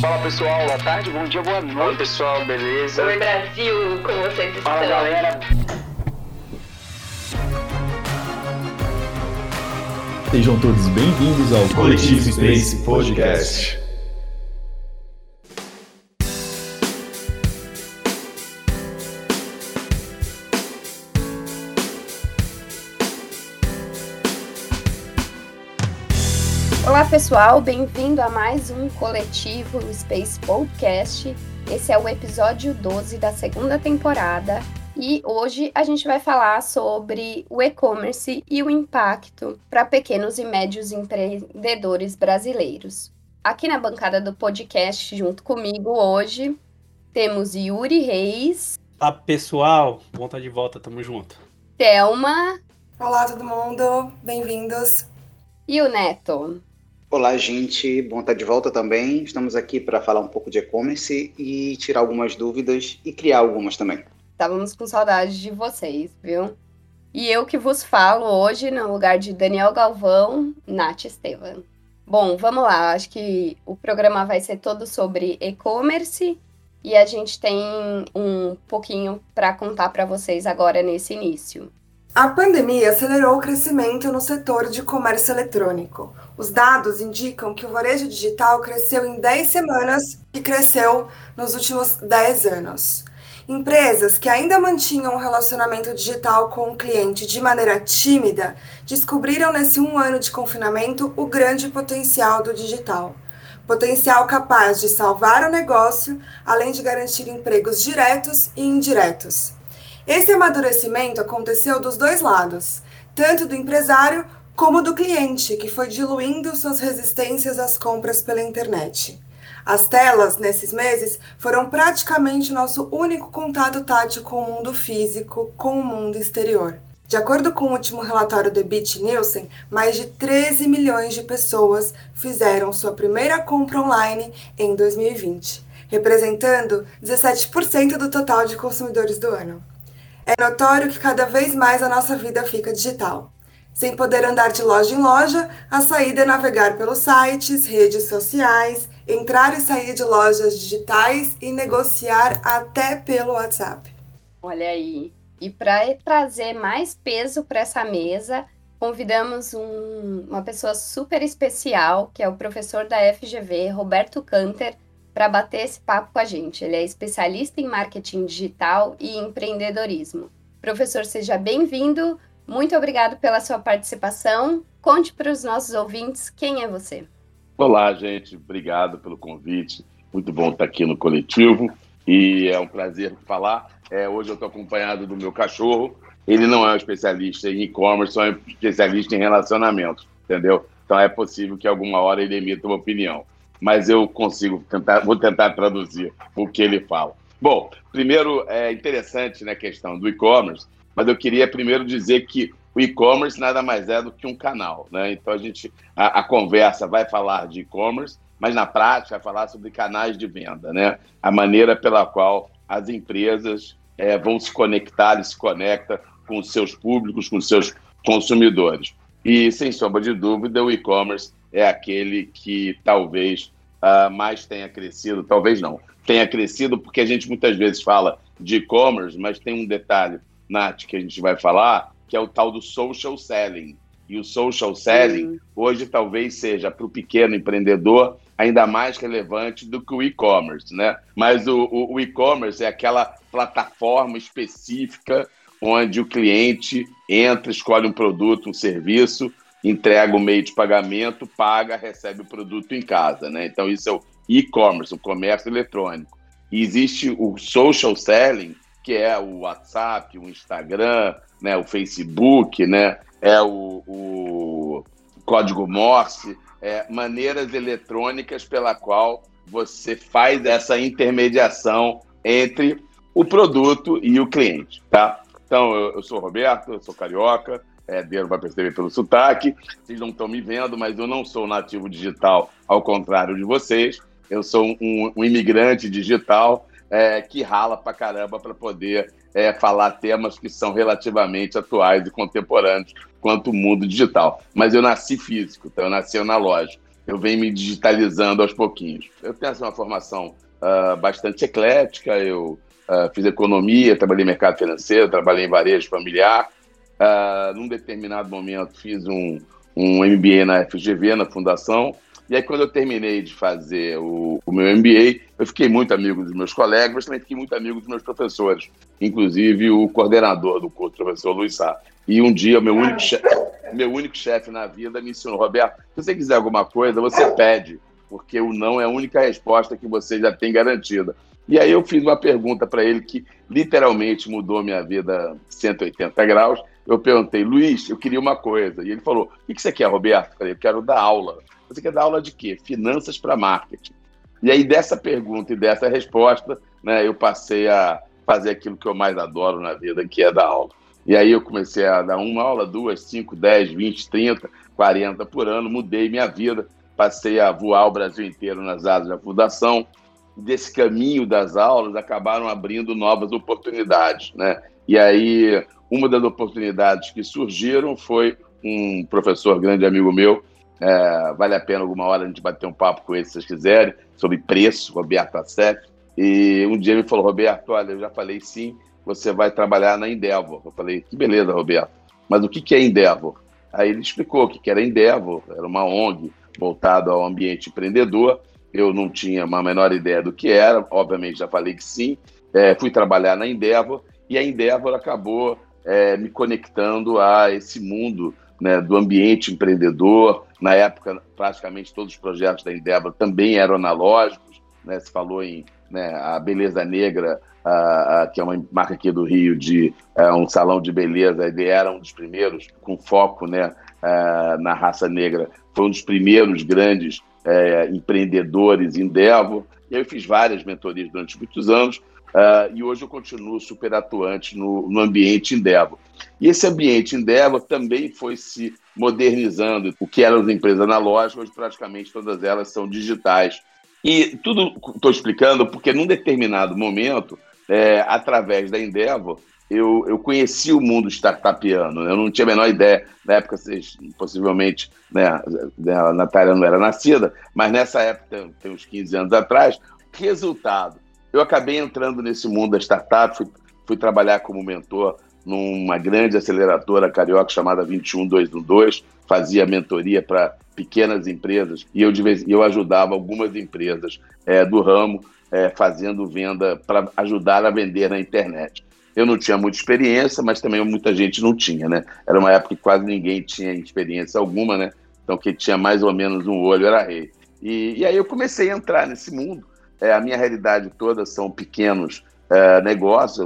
Fala pessoal, boa tarde, bom dia, boa noite. Oi pessoal, beleza? Oi Brasil, como vocês estão? Fala galera. Sejam todos bem-vindos ao Coletivo Space Podcast. Pessoal, bem-vindo a mais um coletivo Space Podcast. Esse é o episódio 12 da segunda temporada e hoje a gente vai falar sobre o e-commerce e o impacto para pequenos e médios empreendedores brasileiros. Aqui na bancada do podcast, junto comigo hoje, temos Yuri Reis. Olá pessoal, vontade de volta, tamo junto. Thelma. Olá todo mundo, bem-vindos. E o Neto. Olá, gente. Bom estar de volta também. Estamos aqui para falar um pouco de e-commerce e tirar algumas dúvidas e criar algumas também. Estávamos com saudade de vocês, viu? E eu que vos falo hoje no lugar de Daniel Galvão, Nath Estevam. Bom, vamos lá. Acho que o programa vai ser todo sobre e-commerce e a gente tem um pouquinho para contar para vocês agora nesse início. A pandemia acelerou o crescimento no setor de comércio eletrônico. Os dados indicam que o varejo digital cresceu em 10 semanas e cresceu nos últimos 10 anos. Empresas que ainda mantinham um relacionamento digital com o cliente de maneira tímida descobriram nesse um ano de confinamento o grande potencial do digital. Potencial capaz de salvar o negócio, além de garantir empregos diretos e indiretos. Esse amadurecimento aconteceu dos dois lados, tanto do empresário como do cliente, que foi diluindo suas resistências às compras pela internet. As telas, nesses meses, foram praticamente nosso único contato tátil com o mundo físico, com o mundo exterior. De acordo com o último relatório do Bit Nielsen, mais de 13 milhões de pessoas fizeram sua primeira compra online em 2020, representando 17% do total de consumidores do ano. É notório que cada vez mais a nossa vida fica digital. Sem poder andar de loja em loja, a saída é navegar pelos sites, redes sociais, entrar e sair de lojas digitais e negociar até pelo WhatsApp. Olha aí. E para trazer mais peso para essa mesa, convidamos um, uma pessoa super especial, que é o professor da FGV, Roberto Canter, para bater esse papo com a gente. Ele é especialista em marketing digital e empreendedorismo. Professor, seja bem-vindo. Muito obrigado pela sua participação. Conte para os nossos ouvintes quem é você. Olá, gente. Obrigado pelo convite. Muito bom estar aqui no coletivo e é um prazer falar. É, hoje eu estou acompanhado do meu cachorro. Ele não é um especialista em e-commerce, só é um especialista em relacionamento, entendeu? Então é possível que alguma hora ele emita uma opinião mas eu consigo tentar, vou tentar traduzir o que ele fala. Bom, primeiro é interessante na né, questão do e-commerce, mas eu queria primeiro dizer que o e-commerce nada mais é do que um canal, né? Então a gente a, a conversa vai falar de e-commerce, mas na prática vai falar sobre canais de venda, né? A maneira pela qual as empresas é, vão se conectar e se conecta com seus públicos, com seus consumidores. E sem sombra de dúvida, o e-commerce é aquele que talvez uh, mais tenha crescido, talvez não, tenha crescido porque a gente muitas vezes fala de e-commerce, mas tem um detalhe, Nath, que a gente vai falar, que é o tal do social selling. E o social selling Sim. hoje talvez seja para o pequeno empreendedor ainda mais relevante do que o e-commerce, né? Mas o, o, o e-commerce é aquela plataforma específica onde o cliente entra, escolhe um produto, um serviço entrega o meio de pagamento, paga, recebe o produto em casa, né? Então isso é o e-commerce, o comércio eletrônico. E existe o social selling, que é o WhatsApp, o Instagram, né, o Facebook, né, é o, o código Morse, é, maneiras eletrônicas pela qual você faz essa intermediação entre o produto e o cliente, tá? Então, eu, eu sou Roberto, eu sou carioca, é, Deiro vai perceber pelo sotaque. Vocês não estão me vendo, mas eu não sou nativo digital, ao contrário de vocês. Eu sou um, um imigrante digital é, que rala pra caramba para poder é, falar temas que são relativamente atuais e contemporâneos quanto o mundo digital. Mas eu nasci físico, então eu nasci analógico. eu venho me digitalizando aos pouquinhos. Eu tenho assim, uma formação uh, bastante eclética, eu uh, fiz economia, trabalhei em mercado financeiro, trabalhei em varejo familiar. Uh, num determinado momento fiz um, um MBA na FGV, na Fundação, e aí, quando eu terminei de fazer o, o, meu MBA, eu fiquei muito amigo dos meus colegas, mas também fiquei muito amigo dos meus professores, inclusive o coordenador do curso, o professor Luiz Sá. E um dia, meu único, chefe, meu único chefe na vida me ensinou, Roberto, se você quiser alguma coisa, você pede, porque o não é a única resposta que você já tem garantida. E aí eu fiz uma pergunta para ele que literalmente mudou minha vida 180 graus. Eu perguntei, Luiz, eu queria uma coisa. E ele falou, o que você quer, Roberto? Eu falei, eu quero dar aula. Você quer dar aula de quê? Finanças para marketing. E aí, dessa pergunta e dessa resposta, né, eu passei a fazer aquilo que eu mais adoro na vida, que é dar aula. E aí eu comecei a dar uma aula, duas, cinco, dez, vinte, trinta, quarenta por ano, mudei minha vida, passei a voar o Brasil inteiro nas asas da fundação. Desse caminho das aulas, acabaram abrindo novas oportunidades, né? E aí, uma das oportunidades que surgiram foi um professor, grande amigo meu, é, vale a pena alguma hora a gente bater um papo com ele, se vocês quiserem, sobre preço, Roberto Assef. E um dia ele falou, Roberto, olha, eu já falei sim, você vai trabalhar na Endeavor. Eu falei, que beleza, Roberto. Mas o que é Endeavor? Aí ele explicou que era Endeavor, era uma ONG voltada ao ambiente empreendedor. Eu não tinha uma menor ideia do que era, obviamente já falei que sim. É, fui trabalhar na Endeavor e a Endeavor acabou é, me conectando a esse mundo né, do ambiente empreendedor. Na época, praticamente todos os projetos da Endeavor também eram analógicos. Né, se falou em né, a Beleza Negra, a, a, que é uma marca aqui do Rio, de é, um salão de beleza, ele era um dos primeiros, com foco né, a, na raça negra, foi um dos primeiros grandes é, empreendedores Endeavor. E eu fiz várias mentorias durante muitos anos, Uh, e hoje eu continuo super atuante no, no ambiente Endeavor. E esse ambiente Endeavor também foi se modernizando. O que eram as empresas analógicas, hoje praticamente todas elas são digitais. E tudo estou explicando porque num determinado momento, é, através da Endeavor, eu, eu conheci o mundo startupiano. Né? Eu não tinha a menor ideia. Na época, vocês, possivelmente, né, a Natália não era nascida, mas nessa época, tem uns 15 anos atrás, resultado eu acabei entrando nesse mundo da startup, fui, fui trabalhar como mentor numa grande aceleradora carioca chamada 21212, fazia mentoria para pequenas empresas e eu, eu ajudava algumas empresas é, do ramo é, fazendo venda para ajudar a vender na internet. Eu não tinha muita experiência, mas também muita gente não tinha, né? Era uma época que quase ninguém tinha experiência alguma, né? Então quem tinha mais ou menos um olho era rei. E, e aí eu comecei a entrar nesse mundo é, a minha realidade toda são pequenos é, negócios.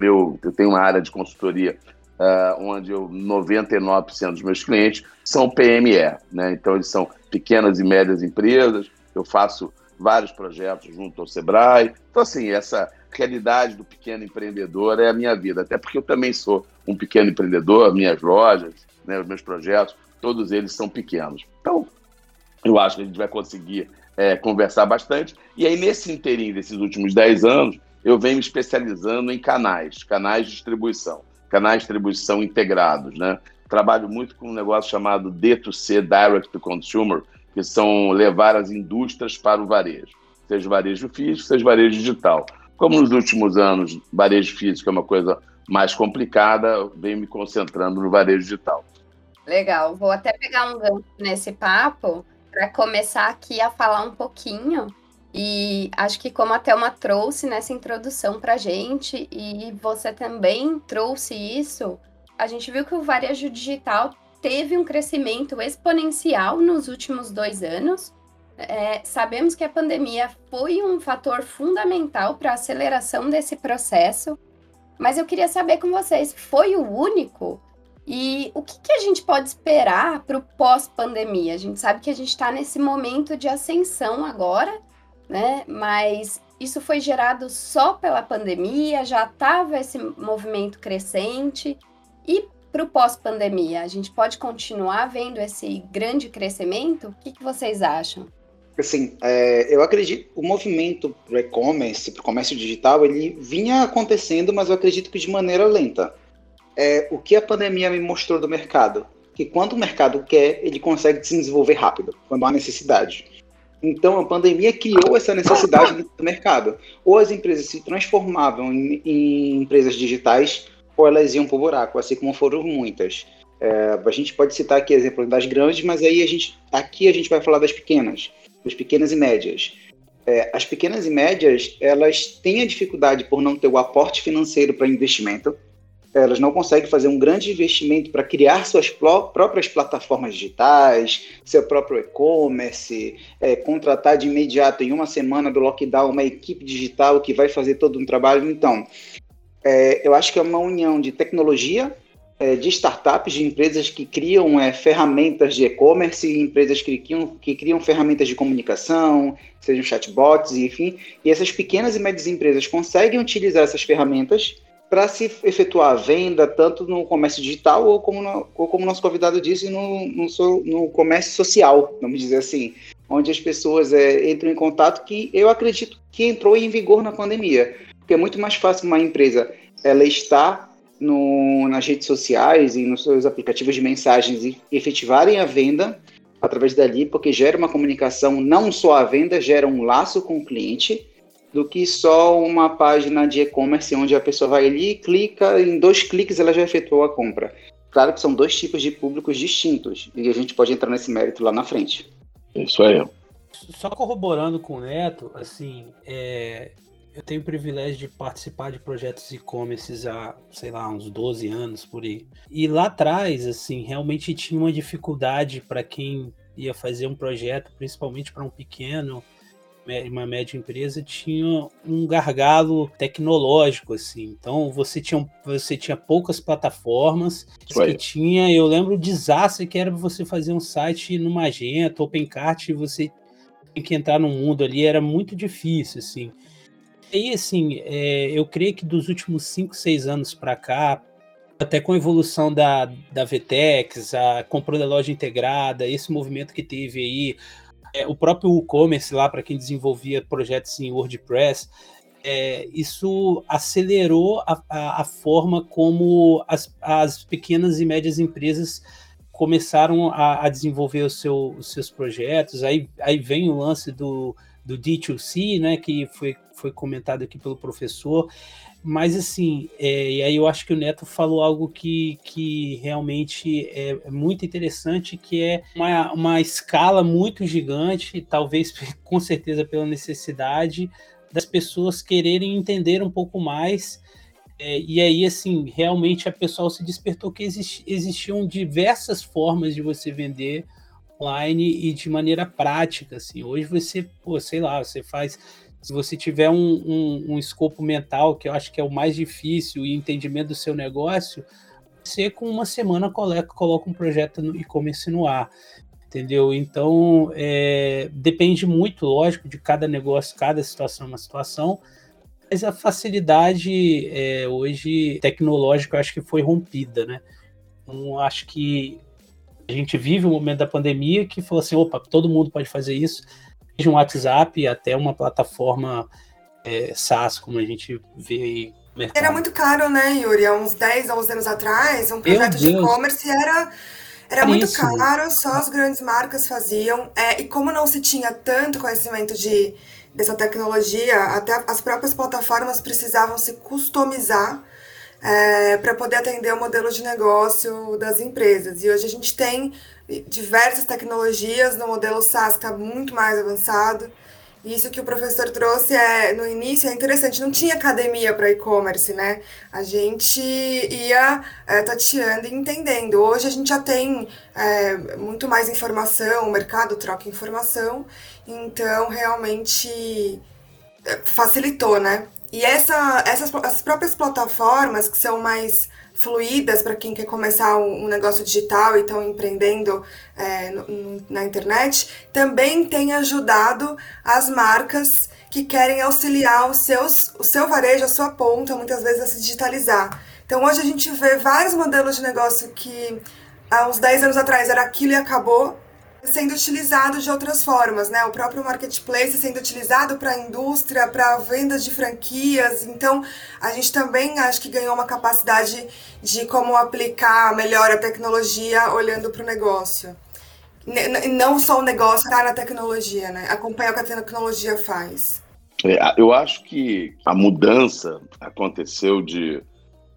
Eu, eu, tenho uma área de consultoria é, onde eu, 99% dos meus clientes são PME, né? Então, eles são pequenas e médias empresas. Eu faço vários projetos junto ao Sebrae. Então, assim, essa realidade do pequeno empreendedor é a minha vida. Até porque eu também sou um pequeno empreendedor, minhas lojas, né, os meus projetos, todos eles são pequenos. Então, eu acho que a gente vai conseguir é, conversar bastante. E aí, nesse inteirinho desses últimos 10 anos, eu venho me especializando em canais, canais de distribuição, canais de distribuição integrados, né? Trabalho muito com um negócio chamado D2C, Direct to Consumer, que são levar as indústrias para o varejo, seja varejo físico, seja varejo digital. Como nos últimos anos, varejo físico é uma coisa mais complicada, venho me concentrando no varejo digital. Legal, vou até pegar um gancho nesse papo, para começar aqui a falar um pouquinho. E acho que como a Thelma trouxe nessa introdução para gente, e você também trouxe isso, a gente viu que o varejo digital teve um crescimento exponencial nos últimos dois anos. É, sabemos que a pandemia foi um fator fundamental para a aceleração desse processo, mas eu queria saber com vocês, foi o único? E o que, que a gente pode esperar para o pós-pandemia? A gente sabe que a gente está nesse momento de ascensão agora, né? Mas isso foi gerado só pela pandemia, já estava esse movimento crescente. E para o pós-pandemia, a gente pode continuar vendo esse grande crescimento? O que, que vocês acham? Assim, é, eu acredito o movimento para o e-commerce, para o comércio digital, ele vinha acontecendo, mas eu acredito que de maneira lenta é, o que a pandemia me mostrou do mercado? que quando o mercado quer, ele consegue se desenvolver rápido, quando há necessidade. Então, a pandemia criou essa necessidade do mercado. Ou as empresas se transformavam em, em empresas digitais, ou elas iam para o buraco, assim como foram muitas. É, a gente pode citar aqui exemplos das grandes, mas aí a gente, aqui a gente vai falar das pequenas, das pequenas e médias. É, as pequenas e médias, elas têm a dificuldade por não ter o aporte financeiro para investimento, elas não conseguem fazer um grande investimento para criar suas próprias plataformas digitais, seu próprio e-commerce, é, contratar de imediato, em uma semana do lockdown, uma equipe digital que vai fazer todo um trabalho. Então, é, eu acho que é uma união de tecnologia, é, de startups, de empresas que criam é, ferramentas de e-commerce, empresas que criam, que criam ferramentas de comunicação, sejam chatbots, enfim, e essas pequenas e médias empresas conseguem utilizar essas ferramentas para se efetuar a venda, tanto no comércio digital ou como, no, ou como nosso convidado disse, no, no, no, comércio social, vamos dizer assim, onde as pessoas é, entram em contato, que eu acredito que entrou em vigor na pandemia, porque é muito mais fácil uma empresa ela estar no, nas redes sociais e nos seus aplicativos de mensagens e efetivarem a venda através dali, porque gera uma comunicação, não só a venda, gera um laço com o cliente, do que só uma página de e-commerce onde a pessoa vai ali, clica, em dois cliques ela já efetuou a compra. Claro que são dois tipos de públicos distintos e a gente pode entrar nesse mérito lá na frente. Isso aí. Só corroborando com o Neto, assim, é, eu tenho o privilégio de participar de projetos e-commerce há, sei lá, uns 12 anos por aí. E lá atrás, assim, realmente tinha uma dificuldade para quem ia fazer um projeto, principalmente para um pequeno uma média empresa tinha um gargalo tecnológico assim. Então você tinha você tinha poucas plataformas que tinha, eu lembro o desastre que era você fazer um site no Magento, OpenCart, você tem que entrar no mundo ali, era muito difícil assim. E assim, é, eu creio que dos últimos 5, 6 anos para cá, até com a evolução da, da VTEX, a comprou da loja integrada, esse movimento que teve aí, é, o próprio e-commerce lá, para quem desenvolvia projetos em WordPress, é, isso acelerou a, a, a, forma como as, as pequenas e médias empresas começaram a, a desenvolver seu, os seus projetos. Aí, aí vem o lance do, do D2C, né, que foi, foi comentado aqui pelo professor. Mas assim, é, e aí eu acho que o Neto falou algo que, que realmente é, é muito interessante, que é uma, uma escala muito gigante, talvez com certeza pela necessidade das pessoas quererem entender um pouco mais. É, e aí, assim, realmente a pessoa se despertou que existi, existiam diversas formas de você vender online e de maneira prática. Assim. Hoje você, pô, sei lá, você faz se você tiver um, um, um, escopo mental, que eu acho que é o mais difícil, e entendimento do seu negócio, você com uma semana coloca, coloca um projeto no e-commerce no ar. Entendeu? Então, é, depende muito, lógico, de cada negócio, cada situação é uma situação, mas a facilidade é, hoje tecnológica eu acho que foi rompida, né? Então, acho que a gente vive o momento da pandemia que falou assim, opa, todo mundo pode fazer isso, um WhatsApp até uma plataforma é, SaaS, como a gente vê aí mercado. Era muito caro, né, Yuri? Há uns 10, 11 anos atrás, um projeto de e-commerce era, era muito caro, só as grandes marcas faziam. É, e como não se tinha tanto conhecimento de, dessa tecnologia, até as próprias plataformas precisavam se customizar é, para poder atender o modelo de negócio das empresas. E hoje a gente tem diversas tecnologias no modelo SaaS está muito mais avançado. Isso que o professor trouxe é no início é interessante, não tinha academia para e-commerce, né? A gente ia é, tateando e entendendo. Hoje a gente já tem é, muito mais informação, o mercado troca informação, então realmente é, facilitou, né? E essa, essas as próprias plataformas que são mais fluídas para quem quer começar um, negócio digital e estão empreendendo é, na internet, também tem ajudado as marcas que querem auxiliar os seus, o seu varejo, a sua ponta, muitas vezes a se digitalizar. Então hoje a gente vê vários modelos de negócio que há uns 10 anos atrás era aquilo e acabou, sendo utilizado de outras formas, né? O próprio marketplace sendo utilizado para a indústria, para vendas de franquias. Então, a gente também acho que ganhou uma capacidade de como aplicar melhor a tecnologia olhando para o negócio. Não só o negócio está na tecnologia, né? Acompanhar o que a tecnologia faz. É, eu acho que a mudança aconteceu de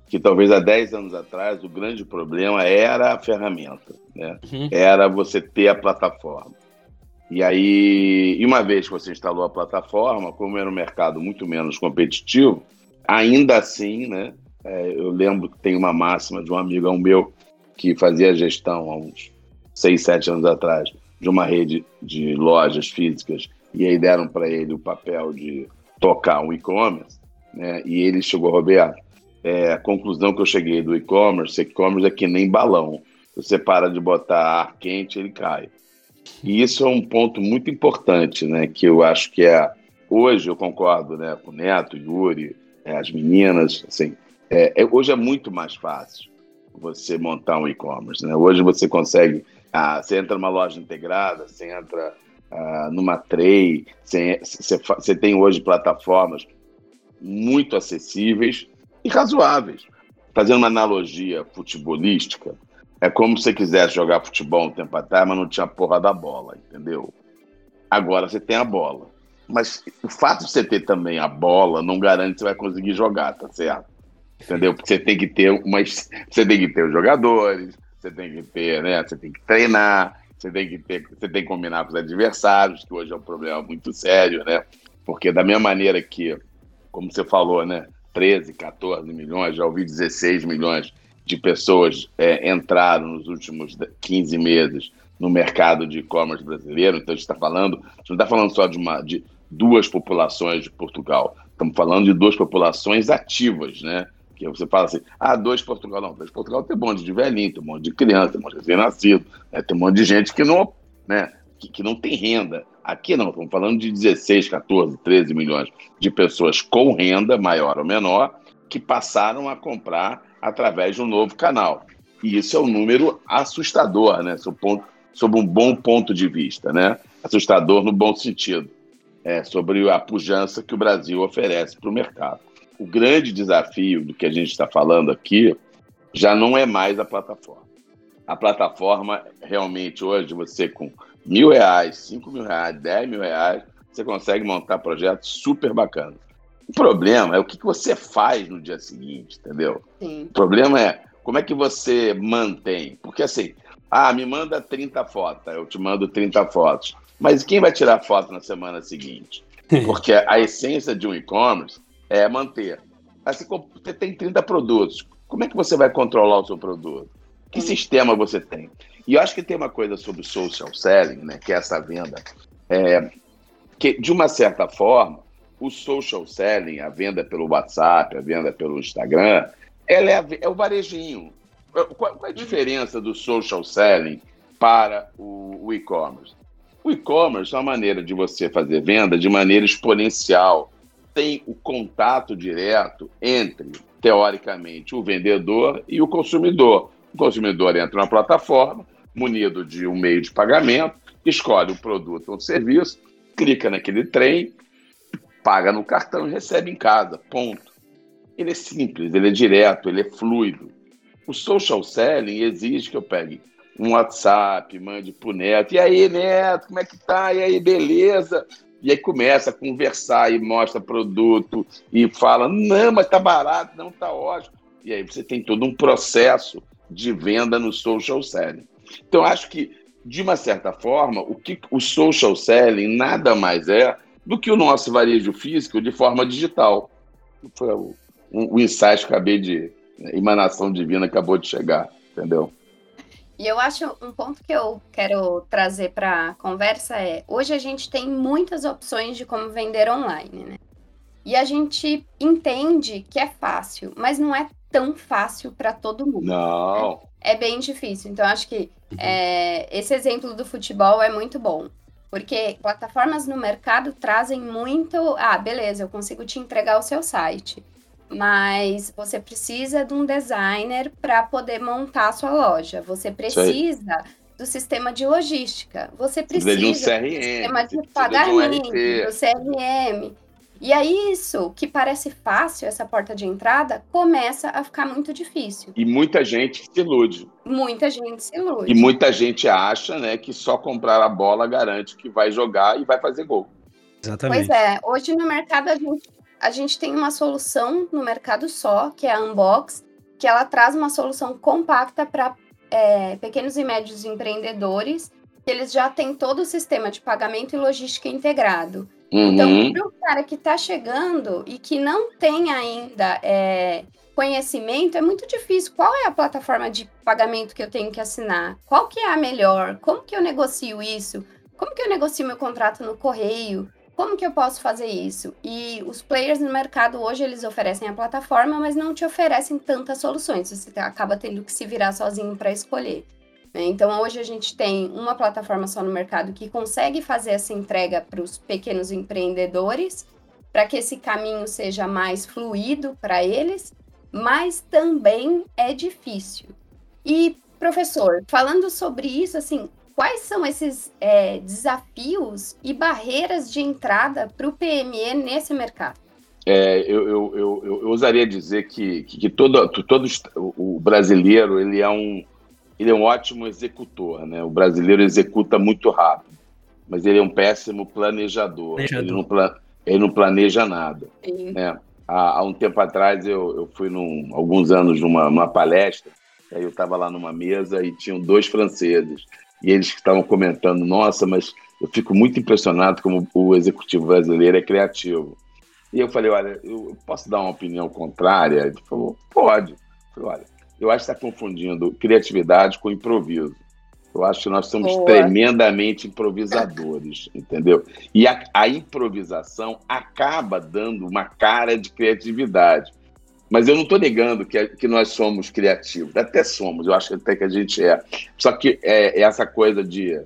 que talvez há 10 anos atrás o grande problema era a ferramenta, né? Uhum. Era você ter a plataforma. E aí, e uma vez que você instalou a plataforma, como era um mercado muito menos competitivo, ainda assim, né? É, eu lembro que tem uma máxima de um amigo meu que fazia gestão há uns 6, 7 anos atrás de uma rede de lojas físicas e aí deram para ele o papel de tocar um e-commerce, né? E ele chegou, Roberto, é, a conclusão que eu cheguei do e-commerce, e-commerce é que nem balão. Você para de botar ar quente, ele cai. E isso é um ponto muito importante, né? Que eu acho que é hoje eu concordo, né, com o Neto, Yuri, é, as meninas, assim, é, é, hoje é muito mais fácil você montar um e-commerce, né? Hoje você consegue, ah, você entra numa loja integrada, você entra ah, numa tray, você, você, você tem hoje plataformas muito acessíveis e razoáveis. Fazendo uma analogia futebolística, é como se você quisesse jogar futebol um tempo atrás, mas não tinha porra da bola, entendeu? Agora você tem a bola. Mas o fato de você ter também a bola não garante que você vai conseguir jogar, tá certo? Entendeu? Porque você tem que ter umas. Você tem que ter os jogadores, você tem que ter, né? Você tem que treinar, você tem que ter, você tem que combinar com os adversários, que hoje é um problema muito sério, né? Porque da mesma maneira que, como você falou, né? 13, 14 milhões, já ouvi 16 milhões de pessoas é, entraram nos últimos 15 meses no mercado de e-commerce brasileiro. Então, a gente está falando, não está falando só de, uma, de duas populações de Portugal, estamos falando de duas populações ativas, né? Que você fala assim, ah, dois Portugal, não, dois Portugal tem um monte de velhinho, tem um monte de criança, tem um monte de recém-nascido, né? tem um monte de gente que não, né, que, que não tem renda. Aqui não, estamos falando de 16, 14, 13 milhões de pessoas com renda, maior ou menor, que passaram a comprar através de um novo canal. E isso é um número assustador, né? Sob, um bom ponto de vista, né? Assustador no bom sentido, é, sobre a pujança que o Brasil oferece para o mercado. O grande desafio do que a gente está falando aqui já não é mais a plataforma. A plataforma, realmente, hoje, você com mil reais, cinco mil reais, dez mil reais, você consegue montar projetos super bacanas. O problema é o que você faz no dia seguinte, entendeu? Sim. O problema é como é que você mantém. Porque assim, ah, me manda 30 fotos, eu te mando 30 fotos. Mas quem vai tirar foto na semana seguinte? Porque a essência de um e-commerce é manter. Assim, você tem 30 produtos. Como é que você vai controlar o seu produto? Que sistema você tem? E eu acho que tem uma coisa sobre social selling, né, que é essa venda, é, que de uma certa forma, o social selling, a venda pelo WhatsApp, a venda pelo Instagram, ela é, a, é o varejinho. Qual, qual, é a diferença do social selling para o, e-commerce? O e-commerce é uma maneira de você fazer venda de maneira exponencial. Tem o contato direto entre, teoricamente, o vendedor e o consumidor. O consumidor entra na plataforma, munido de um meio de pagamento, escolhe o produto ou o serviço, clica naquele trem, paga no cartão e recebe em casa. Ponto. Ele é simples, ele é direto, ele é fluido. O social selling exige que eu pegue um WhatsApp, mande pro neto. E aí, neto, como é que tá? E aí, beleza? E aí começa a conversar e mostra produto e fala: não, mas tá barato, não tá ótimo. E aí você tem todo um processo de venda no social selling. Então, acho que, de uma certa forma, o que o social selling nada mais é do que o nosso varejo físico de forma digital. Foi o, o, o insight que acabei de. Né, emanação divina acabou de chegar, entendeu? E eu acho um ponto que eu quero trazer para a conversa é: hoje a gente tem muitas opções de como vender online, né? E a gente entende que é fácil, mas não é tão fácil para todo mundo. Não. Né? É bem difícil. Então, acho que é, esse exemplo do futebol é muito bom. Porque plataformas no mercado trazem muito. Ah, beleza, eu consigo te entregar o seu site. Mas você precisa de um designer para poder montar a sua loja. Você precisa do sistema de logística. Você precisa, precisa de um do CRM, sistema você de pagamento, do CRM. E aí isso, que parece fácil, essa porta de entrada, começa a ficar muito difícil. E muita gente se ilude. Muita gente se ilude. E muita gente acha né, que só comprar a bola garante que vai jogar e vai fazer gol. Exatamente. Pois é, hoje no mercado a gente, a gente tem uma solução no mercado só, que é a Unbox, que ela traz uma solução compacta para pequenos e médios empreendedores, que eles já têm todo o sistema de pagamento e logística integrado. Então, Uhum. para o cara que está chegando e que não tem ainda é, conhecimento, é muito difícil. Qual é a plataforma de pagamento que eu tenho que assinar? Qual que é a melhor? Como que eu negocio isso? Como que eu negocio meu contrato no correio? Como que eu posso fazer isso? E os players no mercado hoje, eles oferecem a plataforma, mas não te oferecem tantas soluções. Você acaba tendo que se virar sozinho para escolher. Né? Então, hoje a gente tem uma plataforma só no mercado que consegue fazer essa entrega para os pequenos empreendedores, para que esse caminho seja mais fluido para eles, mas também é difícil. E, professor, falando sobre isso, assim, quais são esses é, desafios e barreiras de entrada para o PME nesse mercado? É, eu, eu, eu, eu, ousaria dizer que, que, que todo, todo o brasileiro ele é um ele é um ótimo executor, né? O brasileiro executa muito rápido, mas ele é um péssimo planejador. Planejador. Ele, não pla- ele não planeja nada. Sim. né? Há, há um tempo atrás, eu, eu fui, num, alguns anos, numa, numa palestra, aí eu estava lá numa mesa e tinham dois franceses, e eles estavam comentando, nossa, mas eu fico muito impressionado como o executivo brasileiro é criativo. E eu falei, olha, eu posso dar uma opinião contrária? Ele falou, pode. Eu falei, olha, eu acho que está confundindo criatividade com improviso. Eu acho que nós somos Boa. tremendamente improvisadores, entendeu? E a, a improvisação acaba dando uma cara de criatividade. Mas eu não estou negando que, que nós somos criativos. Até somos, eu acho até que a gente é. Só que é, é essa coisa de,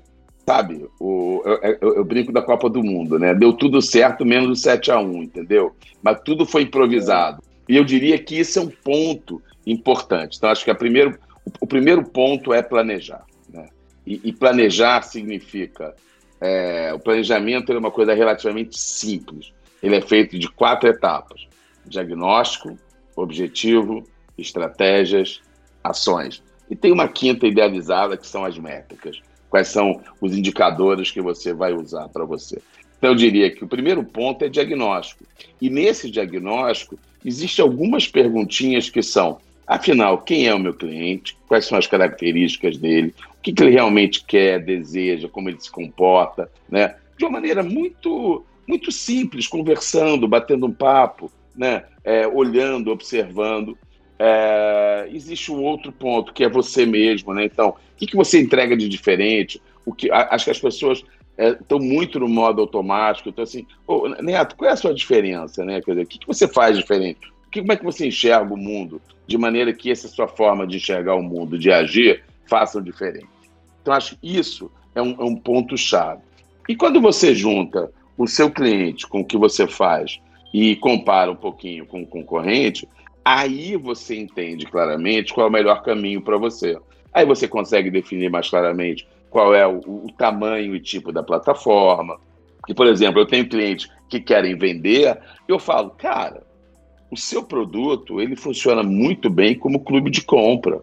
sabe, o, eu, eu- eu brinco da Copa do Mundo, né? Deu tudo certo, menos o 7 a 1 entendeu? Mas tudo foi improvisado. E eu diria que isso é um ponto importante. Então, acho que primeiro, o, o primeiro ponto é planejar. Né? E, e planejar significa. é, o planejamento é uma coisa relativamente simples. Ele é feito de quatro etapas: diagnóstico, objetivo, estratégias, ações. E tem uma quinta idealizada que são as métricas. Quais são os indicadores que você vai usar para você? Então, eu diria que o primeiro ponto é diagnóstico. E nesse diagnóstico, existem algumas perguntinhas que são: afinal, quem é o meu cliente? Quais são as características dele? O que, que ele realmente quer, deseja, como ele se comporta, né? De uma maneira muito, muito simples, conversando, batendo um papo, né? É, olhando, observando. É, existe um outro ponto que é você mesmo, né? Então, o que, que você entrega de diferente? O que, acho que as pessoas estão muito no modo automático. Então, assim, ô, Neto, qual é a sua diferença, né? Quer dizer, o que, que você faz diferente? Como é que você enxerga o mundo de maneira que essa sua forma de enxergar o mundo, de agir, façam diferente? Então, acho que isso é um, é um ponto-chave. E quando você junta o seu cliente com o que você faz e compara um pouquinho com o concorrente, aí você entende claramente qual é o melhor caminho para você. Aí você consegue definir mais claramente qual é o, o tamanho e tipo da plataforma. Que, por exemplo, eu tenho clientes que querem vender, eu falo, cara, o seu produto ele funciona muito bem como clube de compra.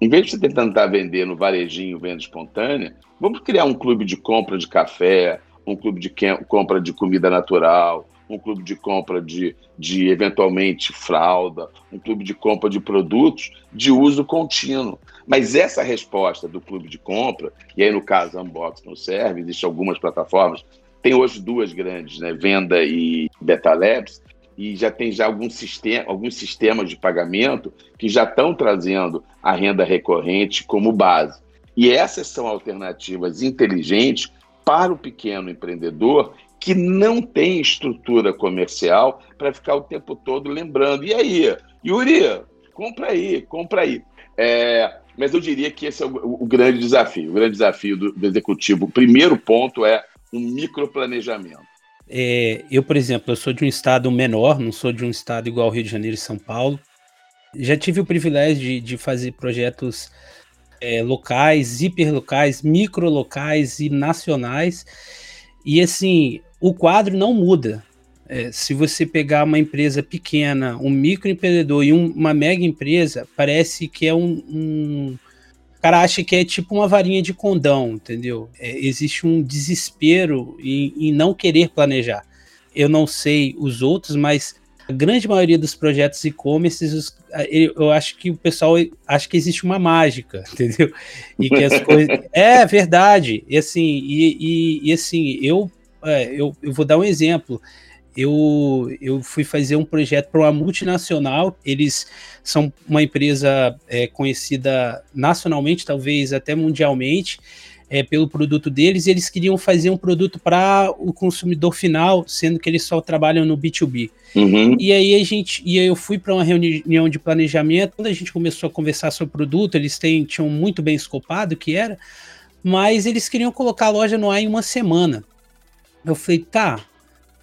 Em vez de você tentar vender no varejinho, venda espontânea, vamos criar um clube de compra de café, um clube de compra de comida natural, um clube de compra de, de eventualmente fralda, um clube de compra de produtos de uso contínuo. Mas essa resposta do clube de compra, e aí no caso Unbox não serve, existem algumas plataformas, tem hoje duas grandes, né, Venda e Beta Labs, e já tem já algum sistema, alguns sistemas de pagamento que já estão trazendo a renda recorrente como base. E essas são alternativas inteligentes para o pequeno empreendedor que não tem estrutura comercial para ficar o tempo todo lembrando. E aí, Yuri, compra aí, compra aí. É, mas eu diria que esse é o, o grande desafio. O grande desafio do, do executivo, o primeiro ponto é um microplanejamento. É, eu, por exemplo, eu sou de um estado menor, não sou de um estado igual Rio de Janeiro e São Paulo. Já tive o privilégio de, de fazer projetos é, locais, hiperlocais, microlocais e nacionais. E assim, o quadro não muda. É, se você pegar uma empresa pequena, um microempreendedor e um, uma mega empresa, parece que é um, um, O cara acha que é tipo uma varinha de condão, entendeu? É, existe um desespero em, em não querer planejar. Eu não sei os outros, mas a grande maioria dos projetos e-commerce, eu acho que o pessoal acha que existe uma mágica, entendeu? E que as coisas. É verdade. E assim, e, e, e assim, eu, é, eu, eu vou dar um exemplo eu, eu fui fazer um projeto para uma multinacional. Eles são uma empresa é, conhecida nacionalmente, talvez até mundialmente, é, pelo produto deles. E eles queriam fazer um produto para o consumidor final, sendo que eles só trabalham no B2B. Uhum. E aí a gente, e eu fui para uma reunião de planejamento. Quando a gente começou a conversar sobre o produto, eles têm, tinham muito bem escopado o que era, mas eles queriam colocar a loja no ar em uma semana. Eu falei, tá,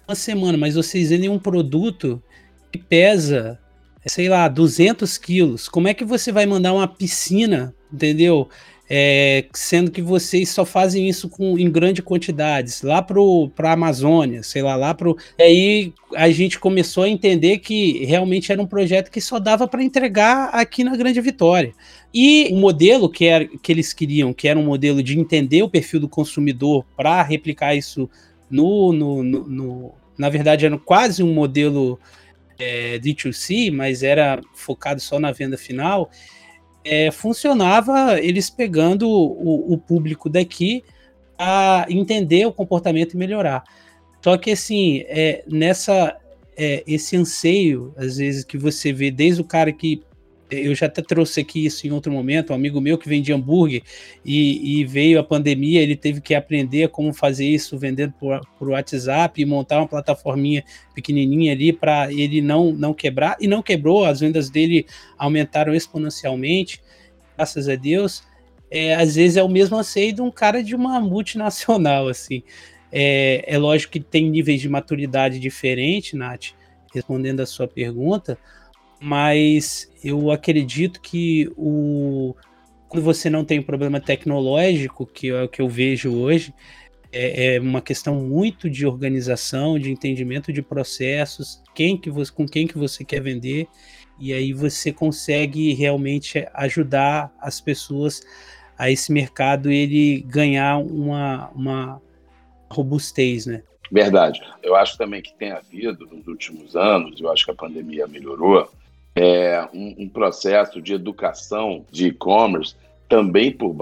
uma semana, mas vocês vendem um produto que pesa, sei lá, 200 quilos. Como é que você vai mandar uma piscina, entendeu? É, sendo que vocês só fazem isso com, em grandes quantidades, lá para a Amazônia, sei lá, lá para. Aí a gente começou a entender que realmente era um projeto que só dava para entregar aqui na Grande Vitória. E o modelo que, era, que eles queriam, que era um modelo de entender o perfil do consumidor para replicar isso no, no, no, no, na verdade era quase um modelo é, D2C, mas era focado só na venda final, é, funcionava eles pegando o, o, público daqui a entender o comportamento e melhorar. Só que assim, é, nessa é, esse anseio, às vezes, que você vê desde o cara que eu já até trouxe aqui isso em outro momento, um amigo meu que vendia hambúrguer e, e veio a pandemia, ele teve que aprender como fazer isso vendendo por, por WhatsApp e montar uma plataforminha pequenininha ali para ele não, não quebrar, e não quebrou, as vendas dele aumentaram exponencialmente, graças a Deus. É, às vezes é o mesmo anseio de um cara de uma multinacional, assim. É, é lógico que tem níveis de maturidade diferentes, Nath, respondendo a sua pergunta, mas eu acredito que o quando você não tem problema tecnológico, que é o que eu vejo hoje, é, é, uma questão muito de organização, de entendimento de processos, quem que você, com quem que você quer vender, e aí você consegue realmente ajudar as pessoas a esse mercado ele ganhar uma, uma robustez, né? Verdade. Eu acho também que tem havido nos últimos anos, eu acho que a pandemia melhorou, é, um, um, processo de educação de e-commerce também por,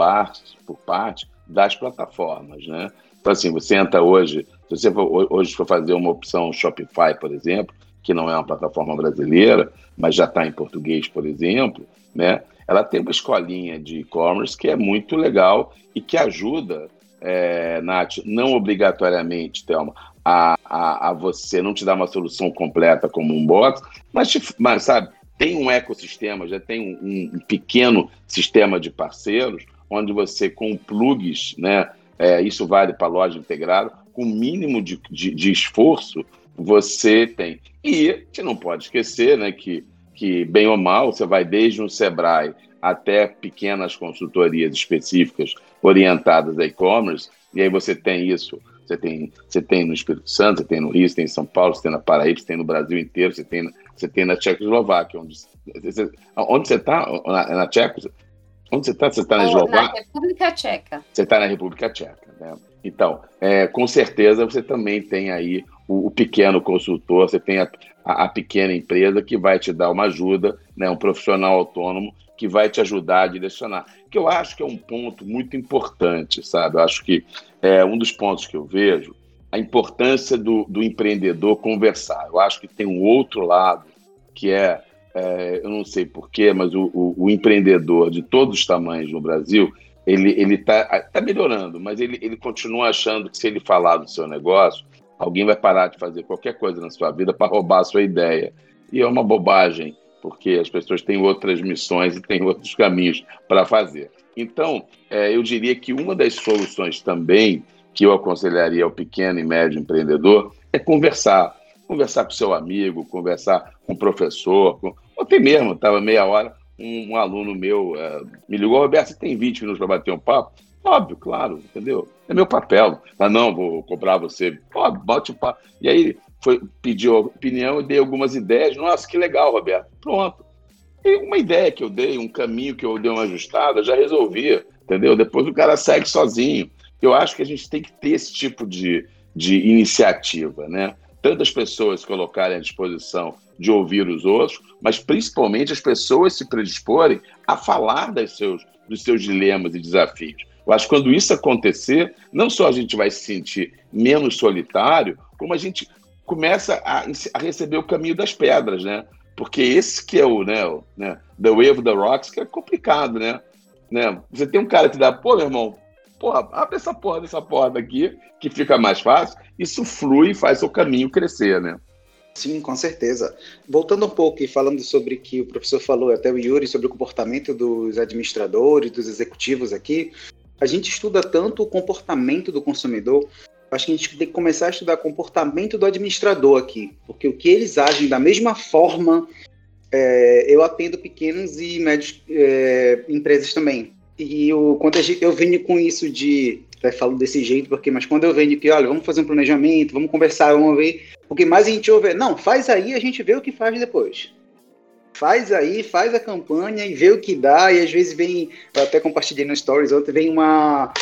por parte das plataformas, né? Então, assim, você entra hoje, se você for, hoje for fazer uma opção Shopify, por exemplo, que não é uma plataforma brasileira, mas já está em português, por exemplo, né? Ela tem uma escolinha de e-commerce que é muito legal e que ajuda, é, Nath, não obrigatoriamente, Thelma, a, a, a, você não te dar uma solução completa como um bot, mas, te, mas sabe, tem um ecossistema, já tem um, um pequeno sistema de parceiros, onde você, com plugs, né, é, isso vale para loja integrada, com mínimo de, de, de, esforço, você tem. E gente não pode esquecer né, que, que, bem ou mal, você vai desde um Sebrae até pequenas consultorias específicas orientadas a e-commerce, e aí você tem isso você tem, você tem no Espírito Santo, você tem no Rio, você tem em São Paulo, você tem na Paraíba, você tem no Brasil inteiro, você tem, você tem na Tchecoslováquia. Onde você, onde você está? Na, na Tcheco? Onde você está? Você está na Eslováquia? Na República Tcheca. Você está na República Tcheca. Né? Então, é, com certeza você também tem aí o, o pequeno consultor, você tem a, a, a, pequena empresa que vai te dar uma ajuda, né, um profissional autônomo que vai te ajudar a direcionar. Que eu acho que é um ponto muito importante, sabe? Eu acho que é um dos pontos que eu vejo a importância do, do empreendedor conversar. Eu acho que tem um outro lado que é, é eu não sei porquê, mas o, o, o, empreendedor de todos os tamanhos no Brasil, ele está tá melhorando, mas ele, ele continua achando que se ele falar do seu negócio, alguém vai parar de fazer qualquer coisa na sua vida para roubar a sua ideia. E é uma bobagem porque as pessoas têm outras missões e têm outros caminhos para fazer. Então, é, eu diria que uma das soluções também que eu aconselharia ao pequeno e médio empreendedor é conversar. Conversar com seu amigo, conversar com o professor, com, até mesmo, estava meia hora, um, um aluno meu é, me ligou, Roberto, você tem 20 minutos para bater um papo? Óbvio, claro, entendeu? É meu papel. Ah, não, vou cobrar você. Óbvio, bate o papo. E aí foi, pediu opinião e dei algumas ideias. Nossa, que legal, Roberto. Pronto. E uma ideia que eu dei, um caminho que eu dei uma ajustada, já resolvia, entendeu? Depois o cara segue sozinho. Eu acho que a gente tem que ter esse tipo de, de iniciativa, né? Tantas pessoas colocarem à disposição de ouvir os outros, mas principalmente as pessoas se predisporem a falar das seus, dos seus dilemas e desafios. Eu acho que quando isso acontecer, não só a gente vai se sentir menos solitário, como a gente começa a, a receber o caminho das pedras, né? Porque esse que é o, né, o, né, The Way of the Rocks, que é complicado, né? né? Você tem um cara que dá, pô, meu irmão, porra, abre essa porra dessa porta aqui, que fica mais fácil, isso flui e faz o caminho crescer, né? Sim, com certeza. Voltando um pouco e falando sobre o que o professor falou, até o Yuri, sobre o comportamento dos administradores, dos executivos aqui, a gente estuda tanto o comportamento do consumidor, acho que a gente tem que começar a estudar o comportamento do administrador aqui, porque o que eles agem da mesma forma, é, eu atendo pequenos e médios é, empresas também. E eu, quando eu venho com isso de até falo desse jeito, porque, mas quando eu venho que, olha, vamos fazer um planejamento, vamos conversar, vamos ver. O que mais a gente ouve é, não, faz aí, a gente vê o que faz depois. Faz aí, faz a campanha e vê o que dá, e às vezes vem, eu até compartilhei no Stories ontem, vem uma,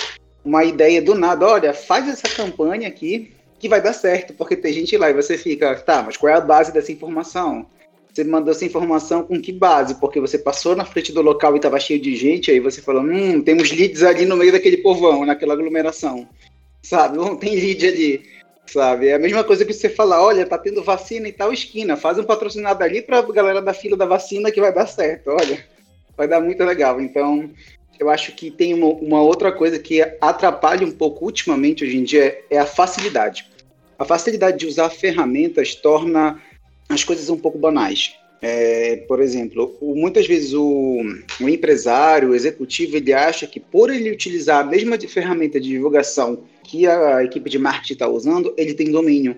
uma ideia do nada, olha, faz essa campanha aqui que vai dar certo, porque tem gente lá e você fica, tá, mas qual é a base dessa informação? Você mandou essa informação com que base? Porque você passou na frente do local e estava cheio de gente, aí você falou, hum, temos leads ali no meio daquele povão, naquela aglomeração. Sabe? Tem lead ali. Sabe? É a mesma coisa que você falar, olha, tá tendo vacina em tal esquina, faz um patrocinado ali para a galera da fila da vacina que vai dar certo. Olha, vai dar muito legal. Então, eu acho que tem uma, uma outra coisa que atrapalha um pouco ultimamente hoje em dia é a facilidade. A facilidade de usar ferramentas torna as coisas um pouco banais. É, por exemplo, o, muitas vezes o, o, empresário, o executivo, ele acha que por ele utilizar a mesma ferramenta de divulgação que a equipe de marketing está usando, ele tem domínio.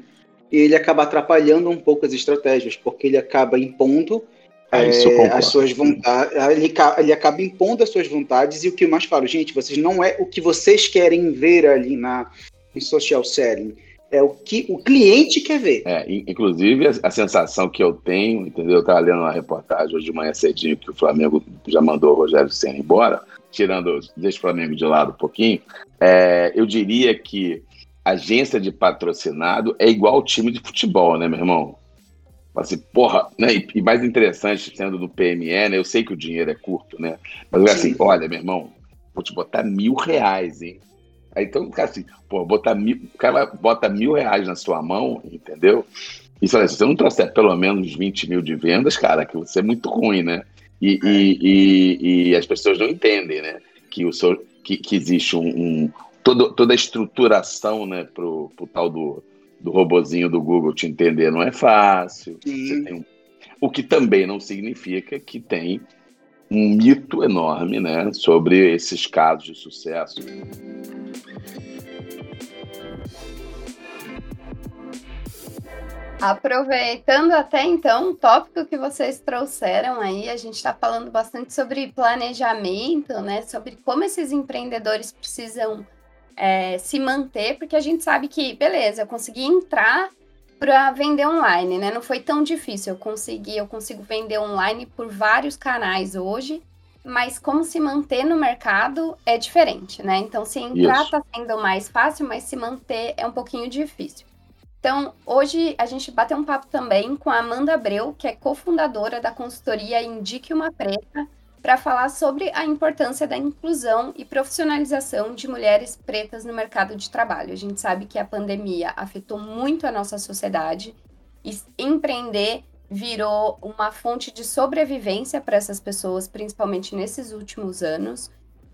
E ele acaba atrapalhando um pouco as estratégias, porque ele acaba impondo é, é as suas vontades, ele, ele, acaba impondo as suas vontades, e o que eu mais falo, gente, vocês não é o que vocês querem ver ali na, em social selling é o que o cliente quer ver. É, inclusive, a, a sensação que eu tenho, entendeu? Eu estava lendo uma reportagem hoje de manhã cedinho que o Flamengo já mandou o Rogério Senna embora, tirando, deixa o Flamengo de lado um pouquinho. É, eu diria que agência de patrocinado é igual time de futebol, né, meu irmão? Assim, porra, né? E, e mais interessante, sendo do PME, né? Eu sei que o dinheiro é curto, né? Mas assim, olha, meu irmão, vou te botar mil reais, hein? Aí então cara assim, pô, botar mil, o cara bota mil reais na sua mão, entendeu? E fala, se você não trouxer pelo menos 20 mil de vendas, cara, que você é muito ruim, né? E, é. e, e, e, as pessoas não entendem, né? Que, o seu, que, que existe um, um todo, toda a estruturação, né, pro, pro tal do, do robozinho do Google te entender não é fácil. Um, o que também não significa que tem um mito enorme, né, sobre esses casos de sucesso. Aproveitando até então o tópico que vocês trouxeram aí, a gente está falando bastante sobre planejamento, né? Sobre como esses empreendedores precisam é, se manter, porque a gente sabe que, beleza, eu consegui entrar para vender online, né? Não foi tão difícil. Eu consegui, eu consigo vender online por vários canais hoje, mas como se manter no mercado é diferente, né? Então, se entrar está sendo mais fácil, mas se manter é um pouquinho difícil. Então, hoje a gente bateu um papo também com a Amanda Abreu, que é cofundadora da consultoria Indique uma Preta, para falar sobre a importância da inclusão e profissionalização de mulheres pretas no mercado de trabalho. A gente sabe que a pandemia afetou muito a nossa sociedade e empreender virou uma fonte de sobrevivência para essas pessoas, principalmente nesses últimos anos.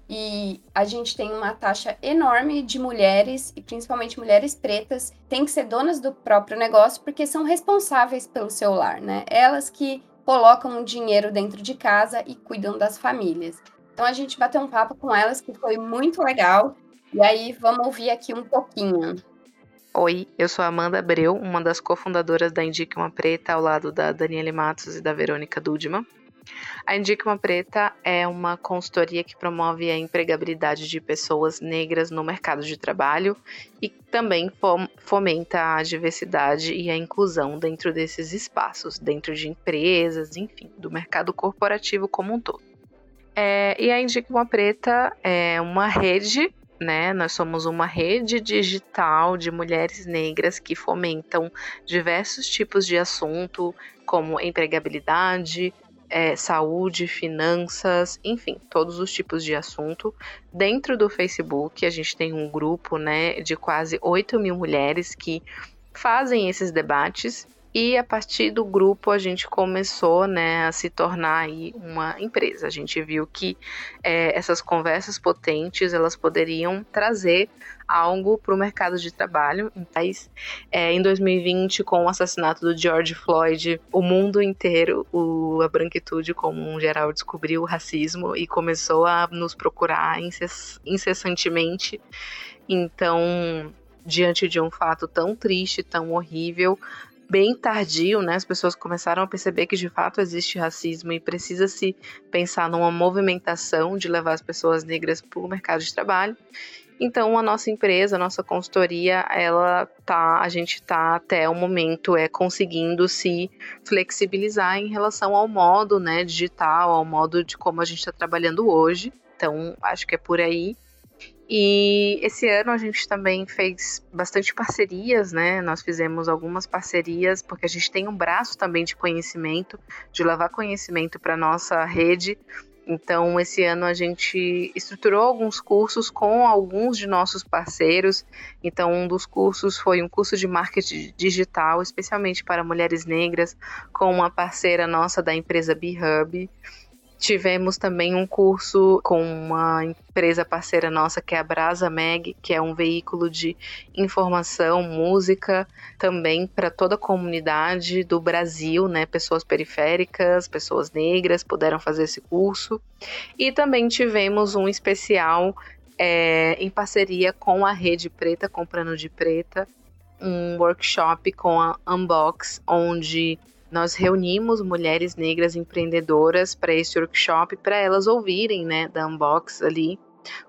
E a gente tem uma taxa enorme de mulheres, e principalmente mulheres pretas, têm que ser donas do próprio negócio porque são responsáveis pelo seu lar, né? Elas que colocam o dinheiro dentro de casa e cuidam das famílias. Então a gente bateu um papo com elas que foi muito legal. E aí vamos ouvir aqui um pouquinho. Oi, eu sou Amanda Abreu, uma das cofundadoras da Indique Uma Preta, ao lado da Daniele Matos e da Verônica Dudman. A Indica uma Preta é uma consultoria que promove a empregabilidade de pessoas negras no mercado de trabalho e também fomenta a diversidade e a inclusão dentro desses espaços, dentro de empresas, enfim, do mercado corporativo como um todo. É, e a Indica uma Preta é uma rede né? Nós somos uma rede digital de mulheres negras que fomentam diversos tipos de assunto, como empregabilidade, é, saúde, finanças, enfim, todos os tipos de assunto. Dentro do Facebook, a gente tem um grupo né, de quase 8 mil mulheres que fazem esses debates e a partir do grupo a gente começou né, a se tornar aí uma empresa. A gente viu que é, essas conversas potentes elas poderiam trazer algo para o mercado de trabalho. Mas é, em 2020, com o assassinato do George Floyd, o mundo inteiro, o, a branquitude como um geral, descobriu o racismo e começou a nos procurar incess incessantemente. Então, diante de um fato tão triste, tão horrível, bem tardio, né? As pessoas começaram a perceber que de fato existe racismo e precisa se pensar numa movimentação de levar as pessoas negras para o mercado de trabalho. Então, a nossa empresa, a nossa consultoria, ela tá, a gente tá até o momento é conseguindo se flexibilizar em relação ao modo, né, digital, ao modo de como a gente está trabalhando hoje. Então, acho que é por aí. E esse ano a gente também fez bastante parcerias, né? Nós fizemos algumas parcerias, porque a gente tem um braço também de conhecimento, de levar conhecimento para nossa rede. Então, esse ano a gente estruturou alguns cursos com alguns de nossos parceiros. Então, um dos cursos foi um curso de marketing digital, especialmente para mulheres negras, com uma parceira nossa da empresa BeHub. Tivemos também um curso com uma empresa parceira nossa, que é a Brasa Meg, que é um veículo de informação, música, também para toda a comunidade do Brasil, né? Pessoas periféricas, pessoas negras puderam fazer esse curso. E também tivemos um especial é, em parceria com a Rede Preta, Comprando de Preta, um workshop com a Unbox, onde nós reunimos mulheres negras empreendedoras para esse workshop, para elas ouvirem, né, da Unbox ali,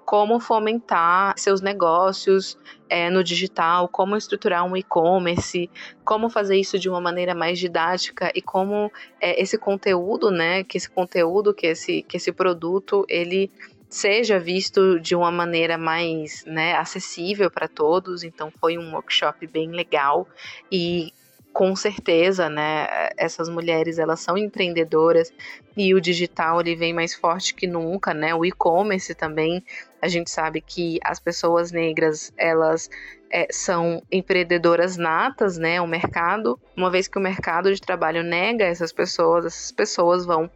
como fomentar seus negócios é, no digital, como estruturar um e-commerce, como fazer isso de uma maneira mais didática e como é, esse conteúdo, né, que esse conteúdo, que esse, que esse produto, ele seja visto de uma maneira mais né, acessível para todos. Então foi um workshop bem legal e com certeza, né, essas mulheres elas são empreendedoras e o digital ele vem mais forte que nunca, né? O e-commerce também, a gente sabe que as pessoas negras elas é, são empreendedoras natas, né? O mercado, uma vez que o mercado de trabalho nega essas pessoas, essas pessoas vão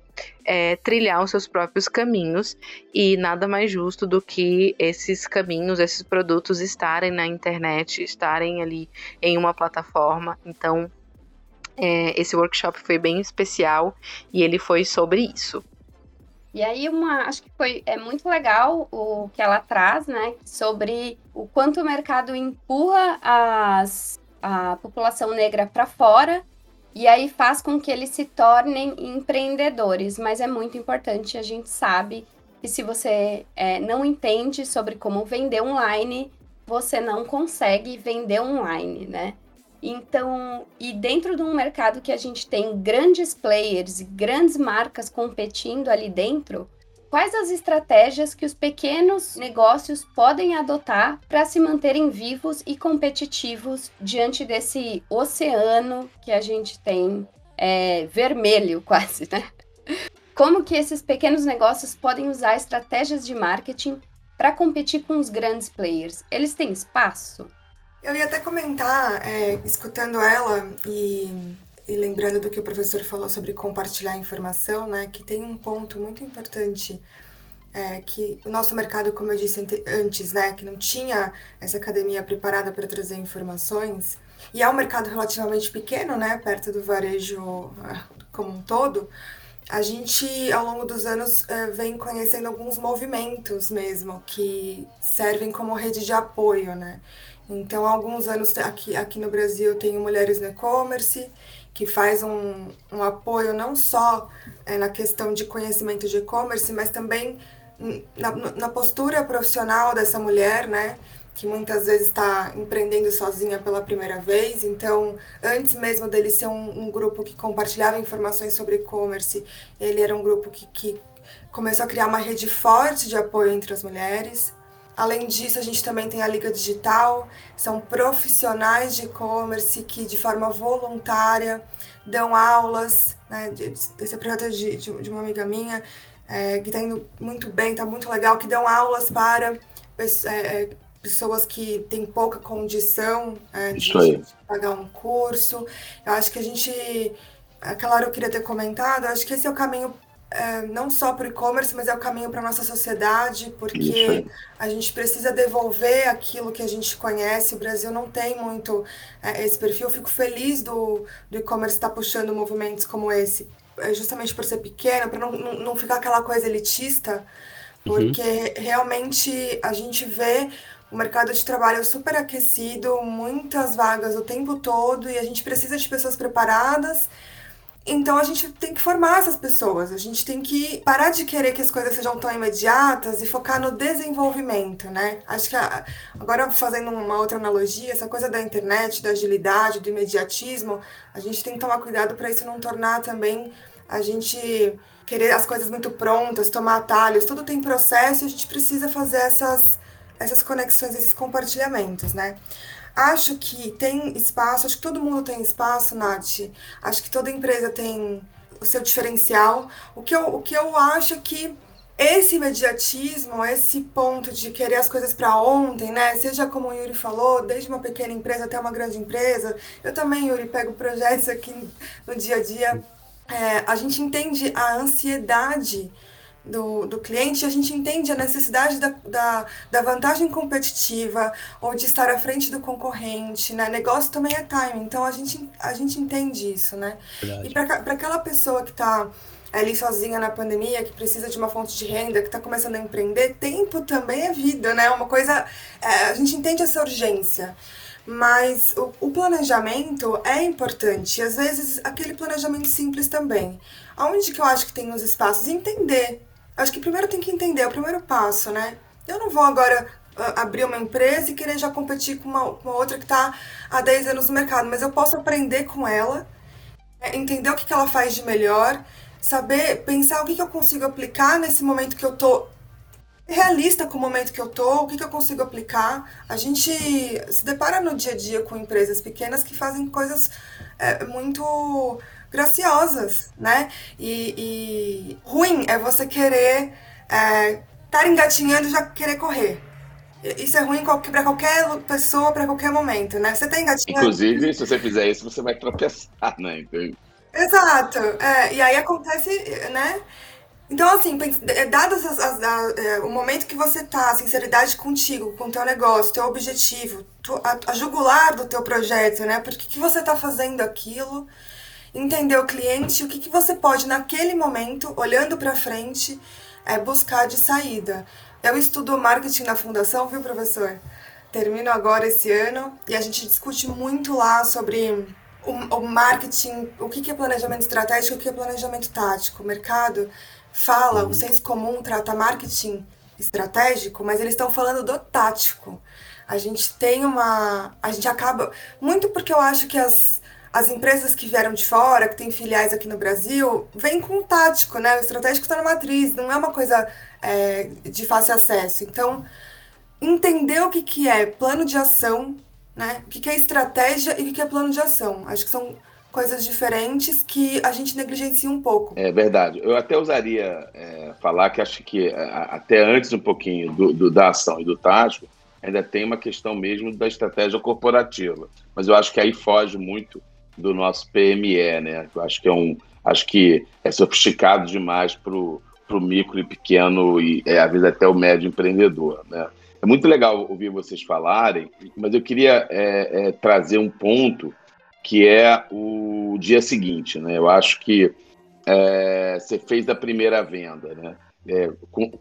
é, trilhar os seus próprios caminhos e nada mais justo do que esses caminhos, esses produtos estarem na internet, estarem ali em uma plataforma. Então, é, esse workshop foi bem especial e ele foi sobre isso. E aí uma, acho que foi é muito legal o que ela traz, né, sobre o quanto o mercado empurra as, a população negra para fora e aí faz com que eles se tornem empreendedores. Mas é muito importante, a gente sabe que se você é, não entende sobre como vender online, você não consegue vender online, né? Então, e dentro de um mercado que a gente tem grandes players e grandes marcas competindo ali dentro, Quais as estratégias que os pequenos negócios podem adotar para se manterem vivos e competitivos diante desse oceano que a gente tem é, vermelho quase, né? Como que esses pequenos negócios podem usar estratégias de marketing para competir com os grandes players? Eles têm espaço? Eu ia até comentar, é, escutando ela e e lembrando do que o professor falou sobre compartilhar informação, né, que tem um ponto muito importante é, que o nosso mercado, como eu disse antes, né, que não tinha essa academia preparada para trazer informações, e é um mercado relativamente pequeno, né, perto do varejo é, como um todo, a gente, ao longo dos anos, é, vem conhecendo alguns movimentos mesmo, que servem como rede de apoio, né? Então, há alguns anos aqui, aqui no Brasil eu tenho Mulheres no E-Commerce, que faz um, um apoio não só é, na questão de conhecimento de e-commerce, mas também na, na, postura profissional dessa mulher, né? Que muitas vezes está empreendendo sozinha pela primeira vez. Então, antes mesmo dele ser um, um grupo que compartilhava informações sobre e-commerce, ele era um grupo que, que começou a criar uma rede forte de apoio entre as mulheres. Além disso, a gente também tem a Liga Digital, são profissionais de e-commerce que, de forma voluntária, dão aulas. Né? Esse é projeto de, de, de uma amiga minha, é, que está indo muito bem, está muito legal, que dão aulas para é, é, pessoas que têm pouca condição é, de, de, pagar um curso. Eu acho que a gente. Aquela hora eu queria ter comentado, acho que esse é o caminho é, não só para o e-commerce, mas é o caminho para a nossa sociedade, porque a gente precisa devolver aquilo que a gente conhece. O Brasil não tem muito é, esse perfil. Eu fico feliz do, do e-commerce estar tá puxando movimentos como esse, é, justamente por ser pequeno, para não, não, não ficar aquela coisa elitista, uhum. porque uhum. realmente a gente vê o mercado de trabalho super aquecido, muitas vagas o tempo todo, e a gente precisa de pessoas preparadas então a gente tem que formar essas pessoas, a gente tem que parar de querer que as coisas sejam tão imediatas e focar no desenvolvimento, né? Acho que agora fazendo uma outra analogia, essa coisa da internet, da agilidade, do imediatismo, a gente tem que tomar cuidado para isso não tornar também a gente querer as coisas muito prontas, tomar atalhos, tudo tem processo e a gente precisa fazer essas essas conexões, esses compartilhamentos, né? Acho que tem espaço, acho que todo mundo tem espaço, Nath. Acho que toda empresa tem o seu diferencial. O que eu, o que eu acho é que esse imediatismo, esse ponto de querer as coisas para ontem, né? Seja como o Yuri falou, desde uma pequena empresa até uma grande empresa. Eu também, Yuri, pego projetos aqui no dia a dia. É, a gente entende a ansiedade do, do cliente, a gente entende a necessidade da, da, da, vantagem competitiva ou de estar à frente do concorrente, né? Negócio também é time, então a gente, a gente entende isso, né? Verdade. E para aquela pessoa que está ali sozinha na pandemia, que precisa de uma fonte de renda, que está começando a empreender, tempo também é vida, né? Uma coisa, é, a gente entende essa urgência. Mas o, o, planejamento é importante. Às vezes, aquele planejamento simples também. Aonde que eu acho que tem os espaços? Entender Acho que primeiro tem que entender, é o primeiro passo, né? Eu não vou agora uh, abrir uma empresa e querer já competir com uma, uma outra que está há 10 anos no mercado, mas eu posso aprender com ela, é, entender o que, que ela faz de melhor, saber, pensar o que, que eu consigo aplicar nesse momento que eu tô realista com o momento que eu tô, o que, que eu consigo aplicar. A gente se depara no dia a dia com empresas pequenas que fazem coisas é, muito graciosas, né? E, e ruim é você querer estar é, engatinhando e já querer correr. Isso é ruim para qualquer pessoa, para qualquer momento, né? Você tá engatinhando. Inclusive, se você fizer isso, você vai tropeçar, né? Então... Exato. É, e aí acontece, né? Então, assim, é, dados as, as, as, é, o momento que você tá, a sinceridade contigo, com o teu negócio, teu objetivo, a, a jugular do teu projeto, né? Por que, que você tá fazendo aquilo? Entender o cliente, o que, que você pode, naquele momento, olhando para frente, é, buscar de saída. Eu estudo marketing na fundação, viu, professor? Termino agora esse ano e a gente discute muito lá sobre o, o marketing, o que, que é planejamento estratégico, o que é planejamento tático. O mercado fala, o senso comum trata marketing estratégico, mas eles estão falando do tático. A gente tem uma. A gente acaba. Muito porque eu acho que as as empresas que vieram de fora, que têm filiais aqui no Brasil, vêm com o tático, né? O estratégico está na matriz, não é uma coisa é, de fácil acesso. Então, entender o que, que é plano de ação, né? O que, que é estratégia e o que, que é plano de ação. Acho que são coisas diferentes que a gente negligencia um pouco. É verdade. Eu até usaria é, falar que acho que até antes um pouquinho do, do, da ação e do tático, ainda tem uma questão mesmo da estratégia corporativa. Mas eu acho que aí foge muito do nosso PME, né? Eu acho que é um, acho que é sofisticado demais para o micro e pequeno e é, às vezes até o médio empreendedor, né? É muito legal ouvir vocês falarem, mas eu queria é, é, trazer um ponto que é o dia seguinte, né? Eu acho que é, você fez a primeira venda, né? É,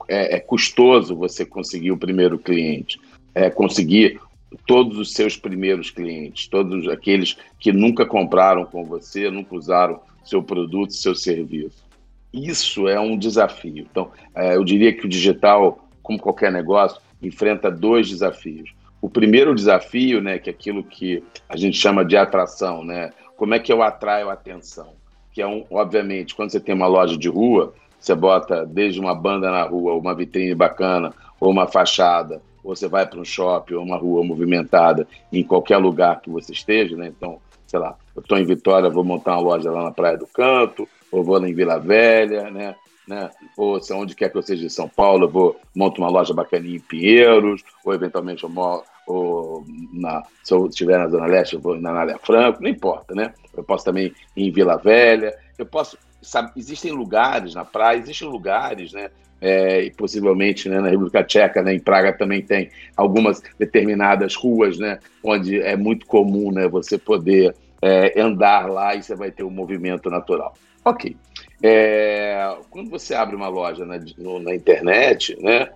é, é, custoso você conseguir o primeiro cliente, é, conseguir todos os seus primeiros clientes, todos aqueles que nunca compraram com você, nunca usaram seu produto, seu serviço. Isso é um desafio. Então, é, eu diria que o digital, como qualquer negócio, enfrenta dois desafios. O primeiro desafio, né, que é aquilo que a gente chama de atração, né? Como é que eu atraio atenção? Que é um, obviamente, quando você tem uma loja de rua, você bota desde uma banda na rua, uma vitrine bacana, ou uma fachada, ou você vai para um shopping ou uma rua movimentada, em qualquer lugar que você esteja, né? Então, sei lá, eu estou em Vitória, vou montar uma loja lá na Praia do Canto, ou vou lá em Vila Velha, né? né? Ou se onde quer que eu seja em São Paulo, eu vou monto uma loja bacaninha em Pinheiros, ou eventualmente eu moro, ou na, se eu estiver na Zona Leste, eu vou na Anália Franco, não importa, né? Eu posso também ir em Vila Velha, eu posso, sabe, existem lugares na praia, existem lugares, né? É, e possivelmente né, na República Tcheca, né, em Praga também tem algumas determinadas ruas, né, onde é muito comum, né, você poder é, andar lá e você vai ter um movimento natural. Ok. É, quando você abre uma loja na, no, na internet, né,